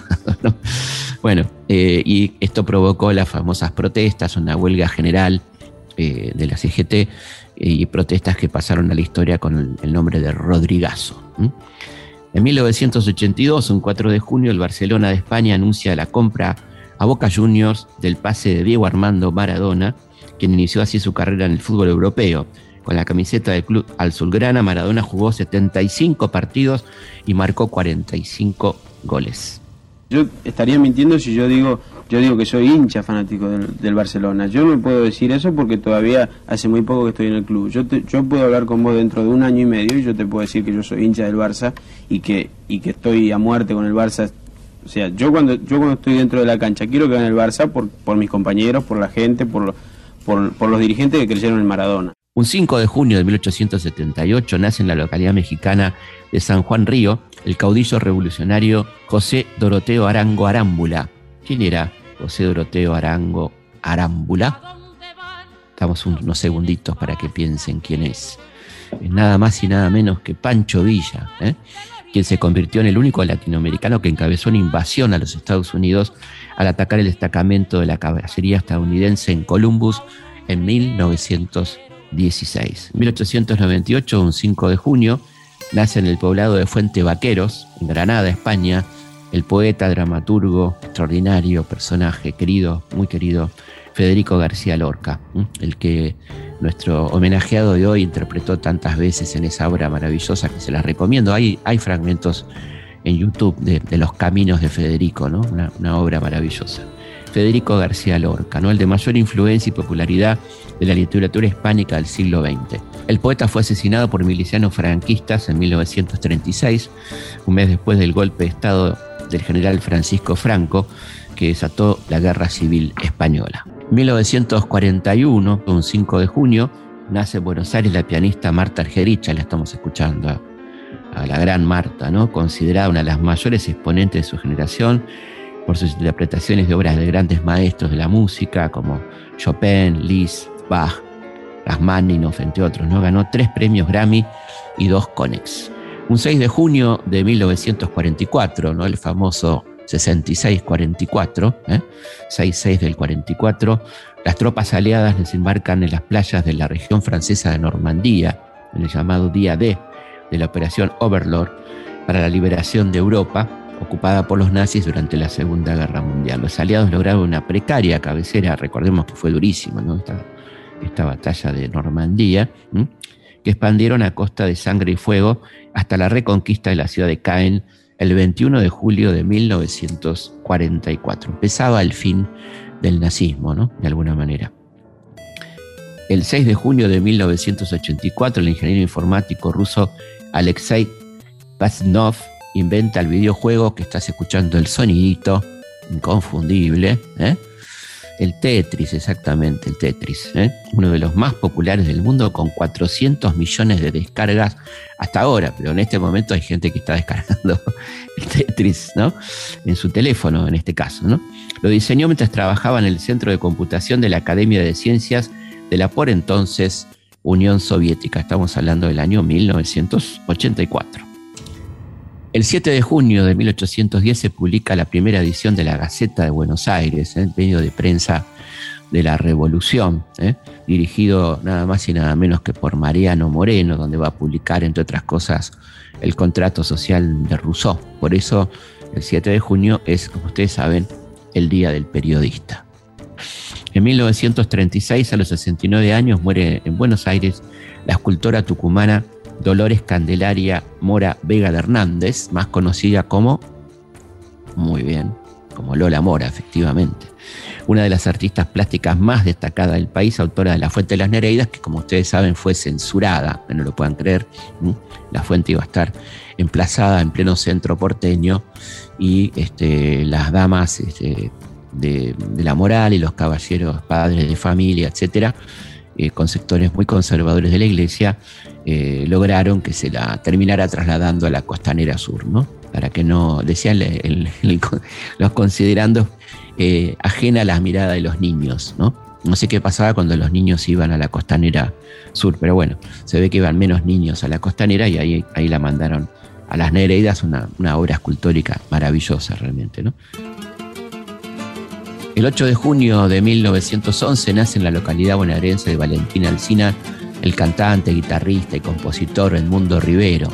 Bueno, eh, y esto provocó las famosas protestas, una huelga general eh, de la CGT y protestas que pasaron a la historia con el, nombre de Rodrigazo. En 1982, un 4 de junio, el Barcelona de España anuncia la compra a Boca Juniors del pase de Diego Armando Maradona, quien inició así su carrera en el fútbol europeo. Con la camiseta del club Azulgrana, Maradona jugó 75 partidos y marcó 45 goles. Yo estaría mintiendo si yo digo yo digo que soy hincha fanático del, Barcelona. Yo no puedo decir eso porque todavía hace muy poco que estoy en el club. Yo, yo puedo hablar con vos dentro de un año y medio y yo te puedo decir que yo soy hincha del Barça y que, y que estoy a muerte con el Barça. O sea, yo cuando, yo cuando estoy dentro de la cancha quiero que gane el Barça por, por mis compañeros, por la gente, por, lo, por, los dirigentes que creyeron en Maradona. Un 5 de junio de 1878 nace en la localidad mexicana de San Juan Río el caudillo revolucionario José Doroteo Arango Arámbula. ¿Quién era José Doroteo Arango Arámbula? Damos unos segunditos para que piensen quién es. Es nada más y nada menos que Pancho Villa, ¿eh? quien se convirtió en el único latinoamericano que encabezó una invasión a los Estados Unidos al atacar el destacamento de la caballería estadounidense en Columbus en 1916. En 1898, un 5 de junio, nace en el poblado de Fuente Vaqueros, en Granada, España, el poeta, dramaturgo, extraordinario personaje, querido, muy querido, Federico García Lorca, el que nuestro homenajeado de hoy interpretó tantas veces en esa obra maravillosa que se las recomiendo. Hay, fragmentos en YouTube de, Los Caminos de Federico, ¿no? Una, obra maravillosa. Federico García Lorca, ¿no? el de mayor influencia y popularidad de la literatura hispánica del siglo XX. El poeta fue asesinado por milicianos franquistas en 1936, un mes después del golpe de Estado del general Francisco Franco, que desató la Guerra Civil Española. En 1941, un 5 de junio, nace en Buenos Aires la pianista Marta Argerich, la estamos escuchando a la gran Marta, ¿no? considerada una de las mayores exponentes de su generación por sus interpretaciones de obras de grandes maestros de la música como Chopin, Liszt, Bach, Rachmaninoff, entre otros. ¿no? Ganó tres premios Grammy y dos Conex. Un 6 de junio de 1944, ¿no? el famoso 66-44, ¿eh? 6-6 del 44, las tropas aliadas desembarcan en las playas de la región francesa de Normandía, en el llamado Día D de la Operación Overlord, para la liberación de Europa, ocupada por los nazis durante la Segunda Guerra Mundial. Los aliados lograron una precaria cabecera, recordemos que fue durísima ¿no? esta, batalla de Normandía, expandieron a costa de sangre y fuego hasta la reconquista de la ciudad de Caen el 21 de julio de 1944. Empezaba el fin del nazismo, ¿no? de alguna manera. El 6 de junio de 1984, el ingeniero informático ruso Alexei Pasnov inventa el videojuego que estás escuchando el sonidito inconfundible, ¿eh? El Tetris, exactamente, el Tetris, ¿eh? uno de los más populares del mundo con 400 millones de descargas hasta ahora, pero en este momento hay gente que está descargando el Tetris, ¿no? En su teléfono, en este caso, ¿no? Lo diseñó mientras trabajaba en el Centro de Computación de la Academia de Ciencias de la por entonces Unión Soviética. Estamos hablando del año 1984. El 7 de junio de 1810 se publica la primera edición de la Gaceta de Buenos Aires, el ¿eh? medio de prensa de la Revolución, ¿eh? dirigido nada más y nada menos que por Mariano Moreno, donde va a publicar, entre otras cosas, el contrato social de Rousseau. Por eso el 7 de junio es, como ustedes saben, el Día del Periodista. En 1936, a los 69 años, muere en Buenos Aires la escultora tucumana Dolores Candelaria Mora Vega de Hernández, más conocida como, muy bien, como Lola Mora, efectivamente. Una de las artistas plásticas más destacadas del país, autora de La Fuente de las Nereidas, que como ustedes saben fue censurada, no lo puedan creer. La fuente iba a estar emplazada en pleno centro porteño y este, las damas este, de, de, la moral y los caballeros padres de familia, etcétera, eh, con sectores muy conservadores de la iglesia, eh, lograron que se la terminara trasladando a la costanera sur, ¿no? Para que no, decían los considerando eh, ajena a la mirada de los niños, ¿no? No sé qué pasaba cuando los niños iban a la costanera sur, pero bueno, se ve que iban menos niños a la costanera y ahí, la mandaron a las Nereidas, una obra escultórica maravillosa realmente, ¿no? El 8 de junio de 1911 nace en la localidad bonaerense de Valentina Alcina el cantante, guitarrista y compositor Edmundo Rivero.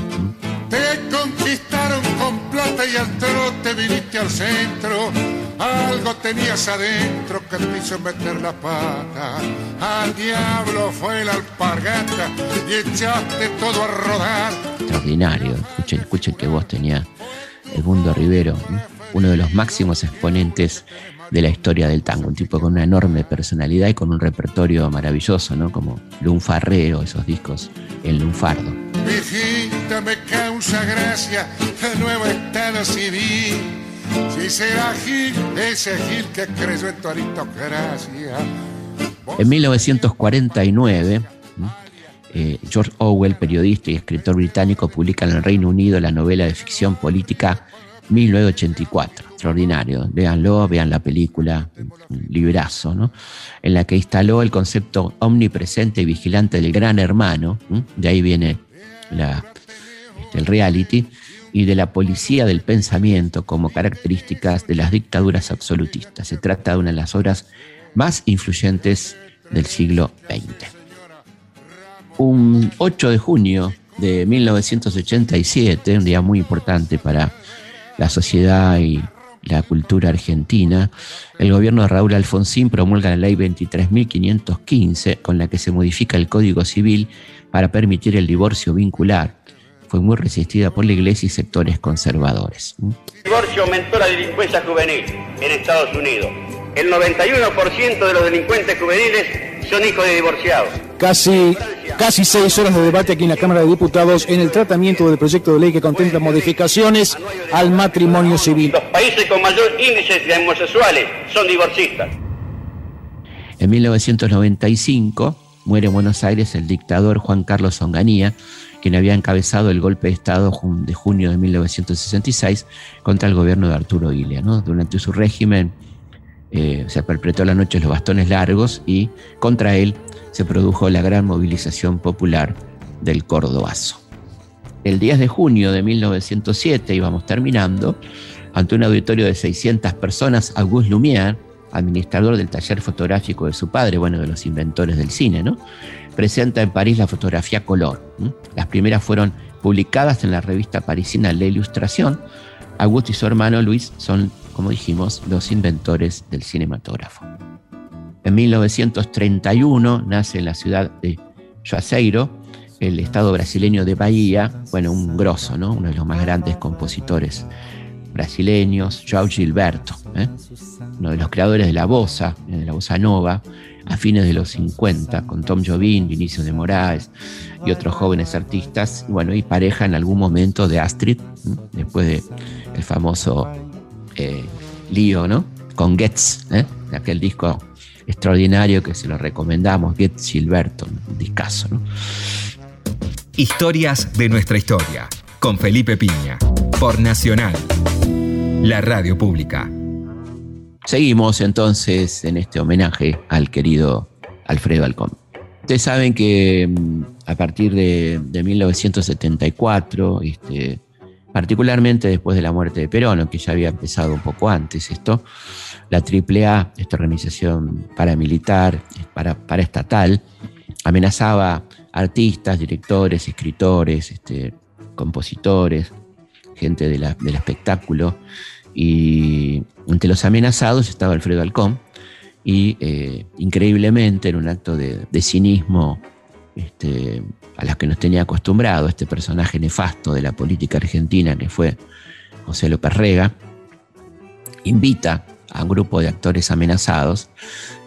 Te conquistaron con plata y al trote viniste al centro. Algo tenías adentro que te hizo meter la pata. Al diablo fue la alpargata y echaste todo a rodar. Extraordinario. Escuchen, escuchen que vos tenía Edmundo Rivero, uno de los máximos exponentes de la historia del tango, un tipo con una enorme personalidad y con un repertorio maravilloso, ¿no? Como Lunfarreo, esos discos en lunfardo. Me causa gracia nuevo estado civil. Si será Gil, ese Gil que creció en tu aristocracia. En 1949, eh, George Orwell, periodista y escritor británico, publica en el Reino Unido la novela de ficción política 1984 extraordinario. Véanlo, vean la película, librazo. En la que instaló el concepto omnipresente y vigilante del gran hermano, de ahí viene este, el reality, y de la policía del pensamiento como características de las dictaduras absolutistas. Se trata de una de las obras más influyentes del siglo XX. Un 8 de junio de 1987, un día muy importante para la sociedad y la cultura argentina, el gobierno de Raúl Alfonsín promulga la ley 23.515 con la que se modifica el Código Civil para permitir el divorcio vincular. Fue muy resistida por la Iglesia y sectores conservadores. El divorcio aumentó la delincuencia juvenil en Estados Unidos. El 91% de los delincuentes juveniles son hijos de divorciados. Casi, casi seis horas de debate aquí en la Cámara de Diputados en el tratamiento del proyecto de ley que contempla modificaciones al matrimonio civil. Los países con mayor índice de homosexuales son divorcistas. En 1995 muere en Buenos Aires el dictador Juan Carlos Onganía, quien había encabezado el golpe de Estado de junio de 1966 contra el gobierno de Arturo Illia. Durante su régimen eh, se perpetró la noche los bastones largos y contra él se produjo la gran movilización popular del Cordobazo. El 10 de junio de 1907, íbamos terminando, ante un auditorio de 600 personas, Auguste Lumière, administrador del taller fotográfico de su padre, bueno, de los inventores del cine, ¿no? presenta en París la fotografía color. Las primeras fueron publicadas en la revista parisina La Ilustración. Auguste y su hermano Luis son, como dijimos, los inventores del cinematógrafo. En 1931 nace en la ciudad de Juazeiro, el estado brasileño de Bahía, bueno, un grosso, ¿no? uno de los más grandes compositores brasileños, João Gilberto, ¿eh? uno de los creadores de la bossa, de la bossa nova, a fines de los 50, con Tom Jobim, Vinicio de Moraes y otros jóvenes artistas, bueno, y pareja en algún momento de Astrid, después de el famoso eh, lío, ¿no? Con Getz, ¿eh? aquel disco extraordinario que se lo recomendamos, Getz Gilberto, un discazo, ¿no? Historias de nuestra historia, con Felipe Piña, por Nacional, la radio pública. Seguimos entonces en este homenaje al querido Alfredo Alcón. Ustedes saben que mm, a partir de, 1974, este, particularmente después de la muerte de Perón, aunque ya había empezado un poco antes esto, la AAA, esta organización paramilitar, para, paraestatal, amenazaba artistas, directores, escritores, este, compositores, gente del espectáculo, y entre los amenazados estaba Alfredo Alcón y eh, increíblemente en un acto de, cinismo este, a los que nos tenía acostumbrado este personaje nefasto de la política argentina que fue José López Rega, invita a un grupo de actores amenazados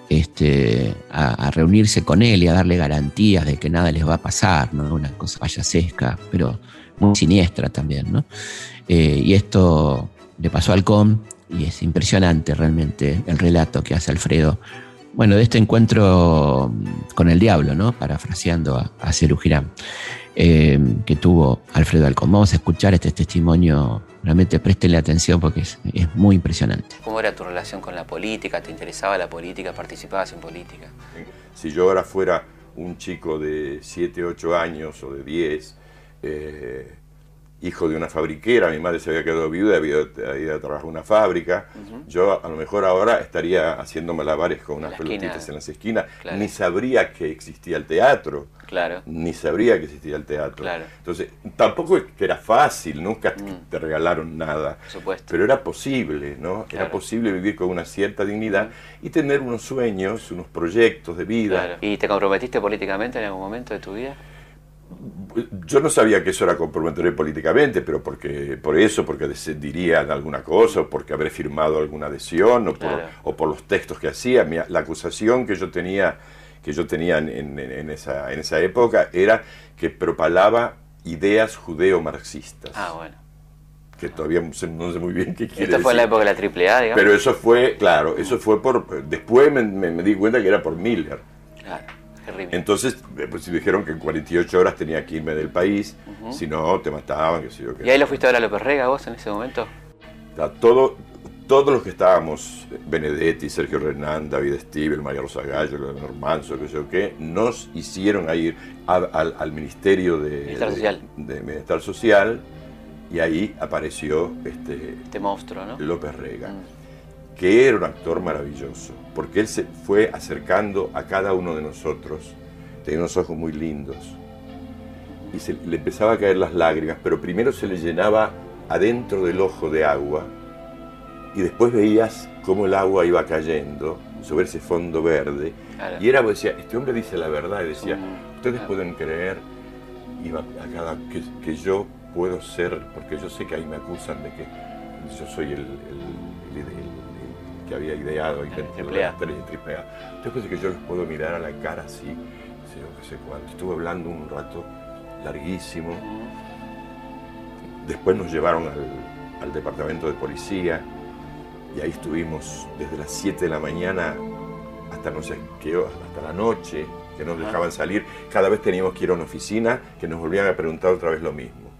este, a, reunirse con él y a darle garantías de que nada les va a pasar, ¿no? una cosa payasesca, pero muy siniestra también. ¿no? Eh, y esto le pasó al Com y es impresionante realmente el relato que hace Alfredo. Bueno, de este encuentro con el diablo, ¿no? Parafraseando a, a eh, que tuvo Alfredo Alcón. Vamos a escuchar este testimonio, realmente préstenle atención porque es, es, muy impresionante. ¿Cómo era tu relación con la política? ¿Te interesaba la política? ¿Participabas en política? Si yo ahora fuera un chico de 7, 8 años o de 10, eh, hijo de una fabriquera, mi madre se había quedado viuda, había ido a trabajar en una fábrica. Yo a lo mejor ahora estaría haciendo malabares con unas pelotitas en las esquinas, ni sabría que existía el teatro. Claro. Ni sabría que existía el teatro. Entonces, tampoco que era fácil, nunca mm. te regalaron nada. Pero era posible, ¿no? Era posible vivir con una cierta dignidad y tener unos sueños, unos proyectos de vida. ¿Y te comprometiste políticamente en algún momento de tu vida? Yo no sabía que eso era comprometer políticamente, pero porque por eso, porque dirían alguna cosa, o porque habré firmado alguna adhesión, o por, los textos que hacía. la acusación que yo tenía, que yo tenía en, esa, en esa época era que propalaba ideas judeo-marxistas. Ah, bueno. Que todavía no sé muy bien qué quiere Esta fue la época de la AAA, digamos. Pero eso fue, claro, eso fue por... Después me, me di cuenta que era por Miller. Claro. Entonces, eh, pues dijeron que en 48 horas tenía que irme del país, si no, te mataban, qué sé yo. ¿Y ahí lo fuiste a ver a López Rega vos en ese momento? todo, todos los que estábamos, Benedetti, Sergio Renán, David Stivel, María Rosa Gallo, Leonor Manso, qué sé yo qué, nos hicieron ir al, Ministerio de Social. De, Bienestar Social y ahí apareció este, este monstruo, ¿no? López Rega. Mm que era un actor maravilloso, porque él se fue acercando a cada uno de nosotros, tenía unos ojos muy lindos, y se, le empezaba a caer las lágrimas, pero primero se le llenaba adentro del ojo de agua, y después veías cómo el agua iba cayendo sobre ese fondo verde, y era, decía, este hombre dice la verdad, y decía, ustedes pueden creer iba a cada, que, yo puedo ser, porque yo sé que ahí me acusan de que yo soy el que había ideado y triple. Después que yo les puedo mirar a la cara así, no sé cuánto. Estuve hablando un rato larguísimo. Después nos llevaron al, departamento de policía y ahí estuvimos desde las 7 de la mañana hasta no sé qué hasta la noche, que nos dejaban salir. Cada vez teníamos que ir a una oficina que nos volvían a preguntar otra vez lo mismo.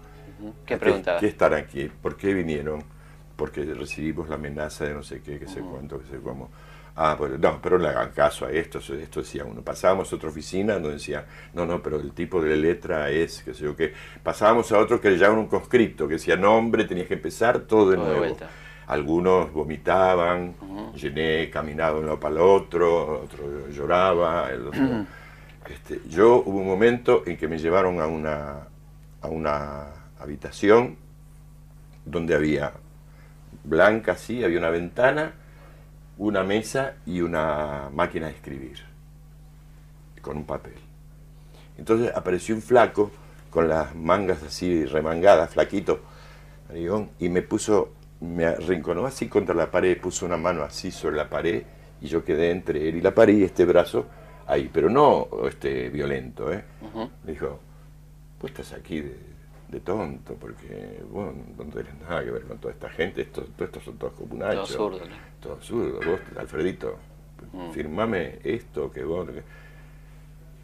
¿Qué preguntaba? ¿Qué, están aquí? ¿Por qué vinieron? Porque recibimos la amenaza de no sé qué, qué sé cuánto, qué sé cómo. Ah, pues no, pero no le hagan caso a esto, esto decía uno. Pasábamos a otra oficina donde decía, no, no, pero el tipo de letra es, qué sé yo qué. Pasábamos a otro que le llamaban un conscripto, que decía nombre, tenías que empezar todo de Todo nuevo. Algunos vomitaban, llené caminaba de un lado para el otro, otro lloraba, el otro- este, yo hubo un momento en que me llevaron a una, a una habitación donde había blanca, sí, había una ventana, una mesa y una máquina de escribir, con un papel. Entonces apareció un flaco con las mangas así remangadas, flaquito, y me puso, me arrinconó así contra la pared, puso una mano así sobre la pared, y yo quedé entre él y la pared y este brazo ahí, pero no este, violento, ¿eh? Me dijo, vos estás aquí de, de tonto, porque vos no tenés nada que ver con toda esta gente, estos, todos estos son todos comunachos. Todo zurdo, ¿no? Todos zurdos. Vos, Alfredito, firmame esto que vos...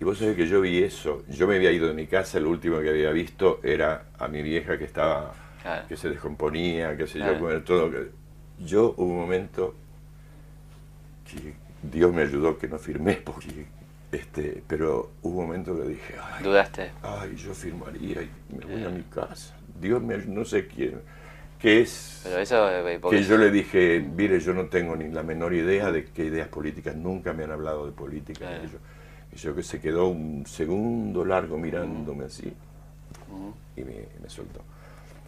Y vos sabés que yo vi eso, yo me había ido de mi casa, el último que había visto era a mi vieja que estaba, Claro. que se descomponía, que sé Claro. yo, todo. que- Yo hubo un momento que Dios me ayudó que no firmé, porque, este, pero hubo un momento que dije, ay, ¿Dudaste? ay, yo firmaría y me voy a mi casa. Dios me no sé quién, qué es... Pero eso, eh, porque- Que yo le dije, mire, yo no tengo ni la menor idea de qué ideas políticas, nunca me han hablado de política. Claro. Y yo, que se quedó un segundo largo mirándome así y me, me soltó.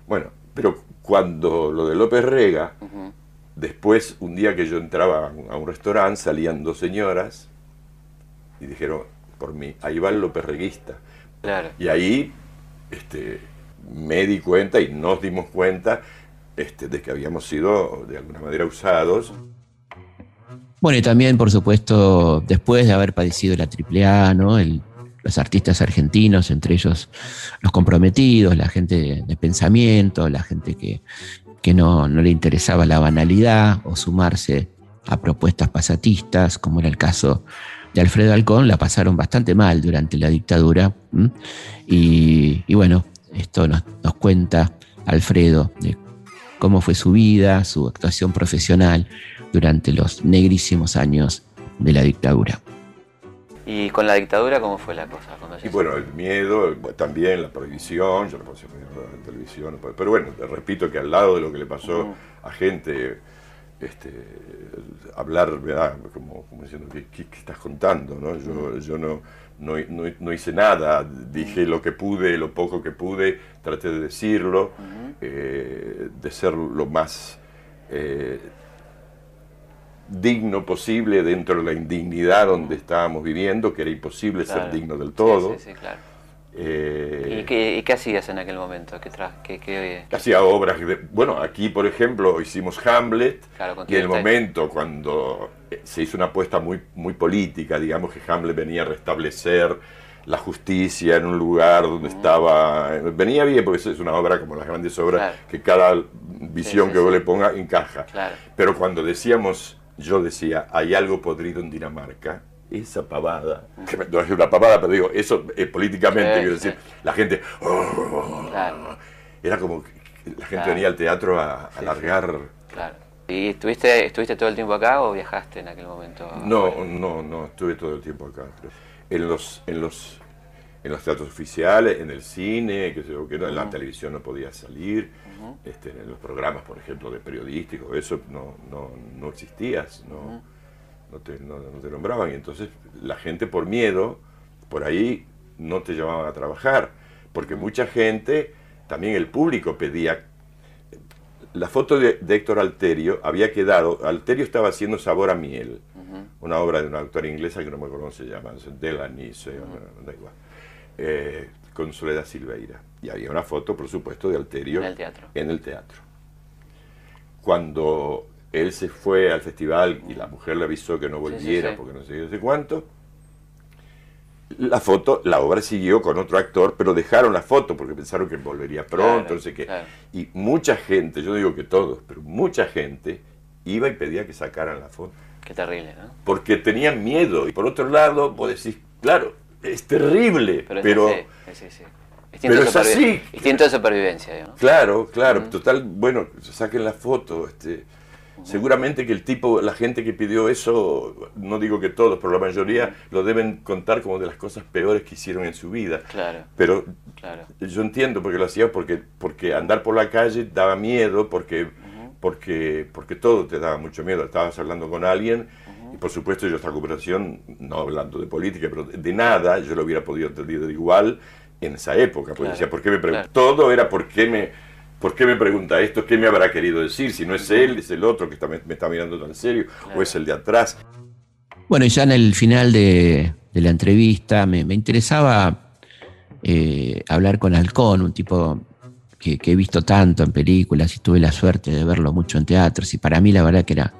Bueno, pero cuando lo de López Rega, después, un día que yo entraba a un- a un restaurante, salían dos señoras y dijeron, por mí, ahí va el López Reguista. Claro. Y ahí este, me di cuenta y nos dimos cuenta este, de que habíamos sido de alguna manera usados. Bueno, y también, por supuesto, después de haber padecido la AAA, ¿no? El- los artistas argentinos, entre ellos los comprometidos, la gente de, de pensamiento, la gente que, que no, no le interesaba la banalidad o sumarse a propuestas pasatistas, como era el caso de Alfredo Alcón, la pasaron bastante mal durante la dictadura. Y, y bueno, esto nos, nos cuenta Alfredo de cómo fue su vida, su actuación profesional durante los negrísimos años de la dictadura. ¿Y con la dictadura cómo fue la cosa? Y bueno, el miedo, el- también la prohibición, yo no puedo decir en televisión, pero bueno, te repito que al lado de lo que le pasó a gente, este, hablar, ¿verdad? Como, como diciendo, ¿qué, qué- qué estás contando? ¿no? Yo, yo no, no, no- no hice nada, dije lo que pude, lo poco que pude, traté de decirlo, eh, de ser lo más eh, digno posible dentro de la indignidad donde estábamos viviendo, que era imposible Claro. ser digno del todo. Sí, sí, sí, claro. Eh, ¿Y qué, y qué hacías en aquel momento? ¿Qué qué, qué- Hacía obras, de- bueno, aquí por ejemplo hicimos Hamlet Claro, y el Tito momento cuando eh, se hizo una apuesta muy, muy política, digamos que Hamlet venía a restablecer la justicia en un lugar donde estaba, venía bien porque es una obra como las grandes obras Claro. que cada visión sí, que vos sí. le ponga encaja. Claro. Pero cuando decíamos, yo decía, hay algo podrido en Dinamarca, esa pavada, que no es una pavada, pero digo, eso eh, políticamente, Sí, quiero sí. decir, la gente, "Oh", Claro. era como que la gente Claro. venía al teatro a, Sí, sí. largar. Claro. ¿Y estuviste, estuviste todo el tiempo acá o viajaste en aquel momento? No, no, no, estuve todo el tiempo acá. En los, en los, en los teatros oficiales, en el cine, que sé yo, que no, en la televisión no podía salir, este, en los programas, por ejemplo, de periodísticos, eso no, no, no existías, no, no, te, no, no te nombraban. Y entonces la gente por miedo, por ahí no te llamaban a trabajar, porque mucha gente, también el público pedía la foto de, de Héctor Alterio había quedado, Alterio estaba haciendo Sabor a Miel, una obra de una autora inglesa que no me acuerdo cómo se llama, Delany, se- no, da igual, eh, con Soledad Silveira. Y había una foto, por supuesto, de Alterio En el teatro. en el teatro. Cuando él se fue al festival y la mujer le avisó que no Sí, sí, volviera sí. porque no sé qué, no sé cuánto, la foto, la obra siguió con otro actor, pero dejaron la foto porque pensaron que volvería pronto, Claro, no sé qué. claro. Y mucha gente, yo no digo que todos, pero mucha gente iba y pedía que sacaran la foto Qué terrible, ¿no? porque tenían miedo. Y por otro lado, vos decís, Claro, es terrible, Pero, pero, es así, sí, sí. Instinto, pero es así. instinto de supervivencia, digamos. claro, claro, total, bueno, saquen la foto, este, seguramente que el tipo, la gente que pidió eso, no digo que todos, pero la mayoría lo deben contar como de las cosas peores que hicieron en su vida. Claro, Pero claro. yo entiendo porque lo hacía porque, porque andar por la calle daba miedo, porque, porque, porque todo te daba mucho miedo. Estabas hablando con alguien y por supuesto yo esta conversación, no hablando de política, pero de, de nada, yo lo hubiera podido entender igual en esa época. Porque Claro, decía, ¿por qué me. Todo era por qué me... ¿Por qué me pregunta esto? ¿Qué me habrá querido decir? Si no es él, es el otro que está, me, me está mirando tan serio, o es el de atrás. Bueno, y ya en el final de, de la entrevista me, me interesaba eh, hablar con Halcón, un tipo que, que he visto tanto en películas y tuve la suerte de verlo mucho en teatros. Y para mí la verdad que era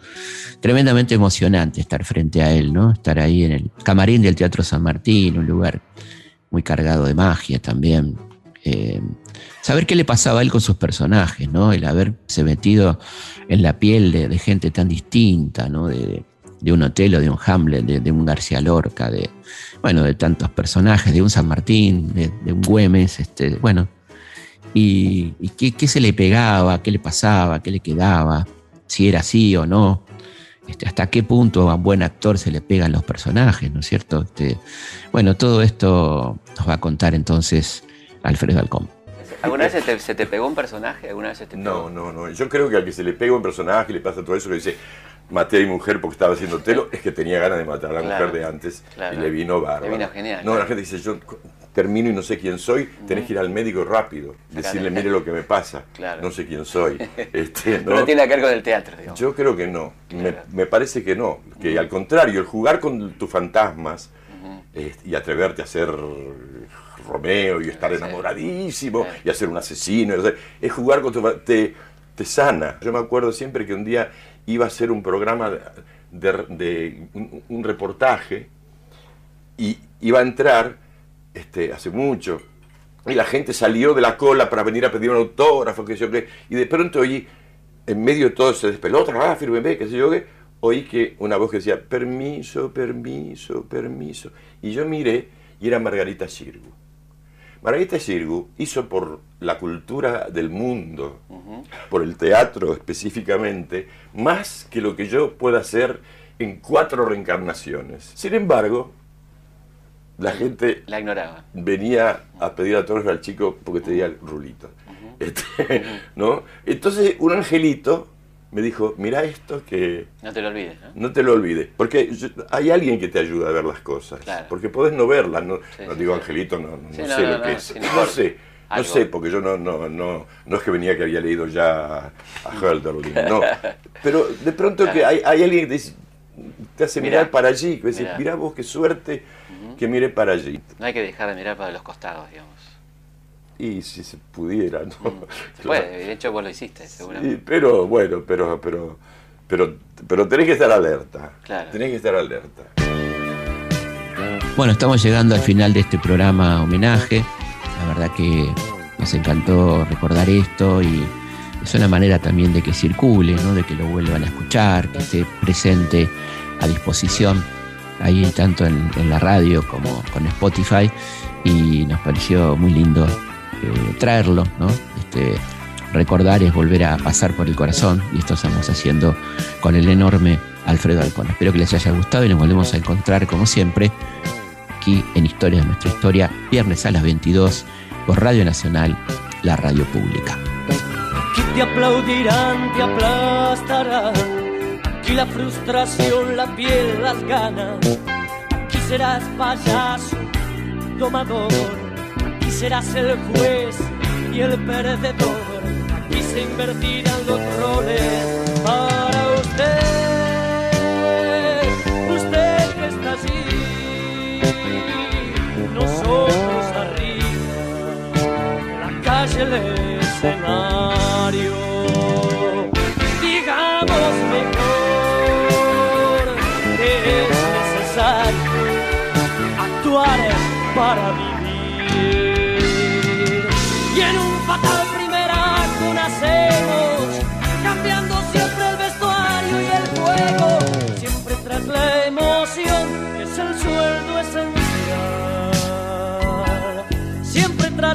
tremendamente emocionante estar frente a él, ¿no? Estar ahí en el camarín del Teatro San Martín, un lugar muy cargado de magia también. Eh, saber qué le pasaba a él con sus personajes, ¿no? El haberse metido en la piel de, gente tan distinta. De, de un Otelo, de un Hamlet, de, un García Lorca, de, bueno, de tantos personajes, de un San Martín, de, un Güemes, este, bueno. Y, qué se le pegaba, qué le pasaba, qué le quedaba, si era así o no. Este, hasta qué punto a un buen actor se le pegan los personajes, ¿no es cierto? Este, bueno, todo esto nos va a contar entonces Alfredo Alcón. ¿Alguna vez se te, se te pegó un personaje? ¿Alguna vez se te No, pegó? no, no. Yo creo que al que se le pega un personaje y le pasa todo eso que dice maté a mi mujer porque estaba haciendo telo, es que tenía ganas de matar a la Claro, mujer de antes claro. y le vino bárbaro. Le vino genial, No, claro. la gente dice, yo termino y no sé quién soy, tenés que ir al médico rápido, decirle, mire lo que me pasa, Claro. no sé quién soy. Este, no tiene que ver con el teatro, digamos. Yo creo que no, me, Claro. me parece que no, que al contrario, el jugar con tus fantasmas eh, y atreverte a ser Romeo y estar enamoradísimo y hacer un asesino, es jugar con tu te, te sana. Yo me acuerdo siempre que un día iba a hacer un programa de, de- de un, un reportaje y iba a entrar este, hace mucho y la gente salió de la cola para venir a pedir un autógrafo, que sé yo qué, y de pronto oí, en medio de todo ese despelota, ah, fírmeme, qué sé yo qué, oí que una voz que decía, permiso, permiso, permiso. Y yo miré y era Margarita Sirgu. Margarita Sirgu hizo por la cultura del mundo, por el teatro específicamente, más que lo que yo pueda hacer en cuatro reencarnaciones. Sin embargo, la gente La ignoraba. venía a pedir autógrafo al chico porque tenía el rulito. Este, ¿no? Entonces un angelito me dijo, mira esto que No te lo olvides, ¿no? no te lo olvides, porque yo- hay alguien que te ayuda a ver las cosas, Claro. porque podés no verlas, no, Sí, no sí, digo sí. angelito, no, no sé lo que es, no sé, no Algo. sé, porque yo no, no, no, no es que venía que había leído ya a Hölderlin, no, pero de pronto que hay, hay alguien que te, dice- te hace Mirá. mirar para allí, que dice, Mirá. mirá vos qué suerte que mire para allí. No hay que dejar de mirar para los costados, digamos. Y si se pudiera, ¿no? Se Claro. puede, de hecho vos lo hiciste, seguramente. Sí, pero bueno, pero, pero, pero, pero tenés que estar alerta. Claro. Tenés que estar alerta. Bueno, estamos llegando al final de este programa homenaje. La verdad que nos encantó recordar esto y es una manera también de que circule, ¿no? de que lo vuelvan a escuchar, que esté presente a disposición ahí tanto en, en la radio como con Spotify y nos pareció muy lindo traerlo, ¿no? Este, recordar es volver a pasar por el corazón y esto estamos haciendo con el enorme Alfredo Alcón. Espero que les haya gustado y nos volvemos a encontrar como siempre aquí en Historia de nuestra historia, viernes a las 22 por Radio Nacional, la radio pública. Te aplaudirán, te la frustración, la serás payaso. Serás el juez y el perdedor. Aquí se invertirán los roles para usted. Usted que está allí, nosotros arriba la calle el escenario. Digamos mejor es necesario actuar para vivir.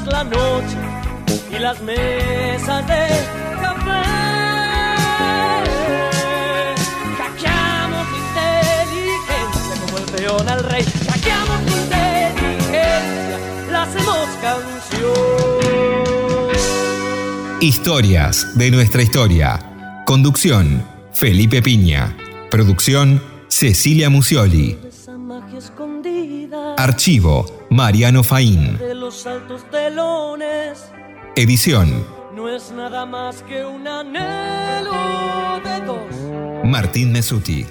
La noche y las mesas de café. Hackeamos la inteligencia como el peón al rey. Hackeamos la inteligencia, la hacemos canción. Historias de nuestra historia. Conducción, Felipe Piña. Producción, Cecilia Musioli. Archivo, Mariano Faín. De los altos telones Edición, no es nada más que un anhelo de dos. Martín Mesuti.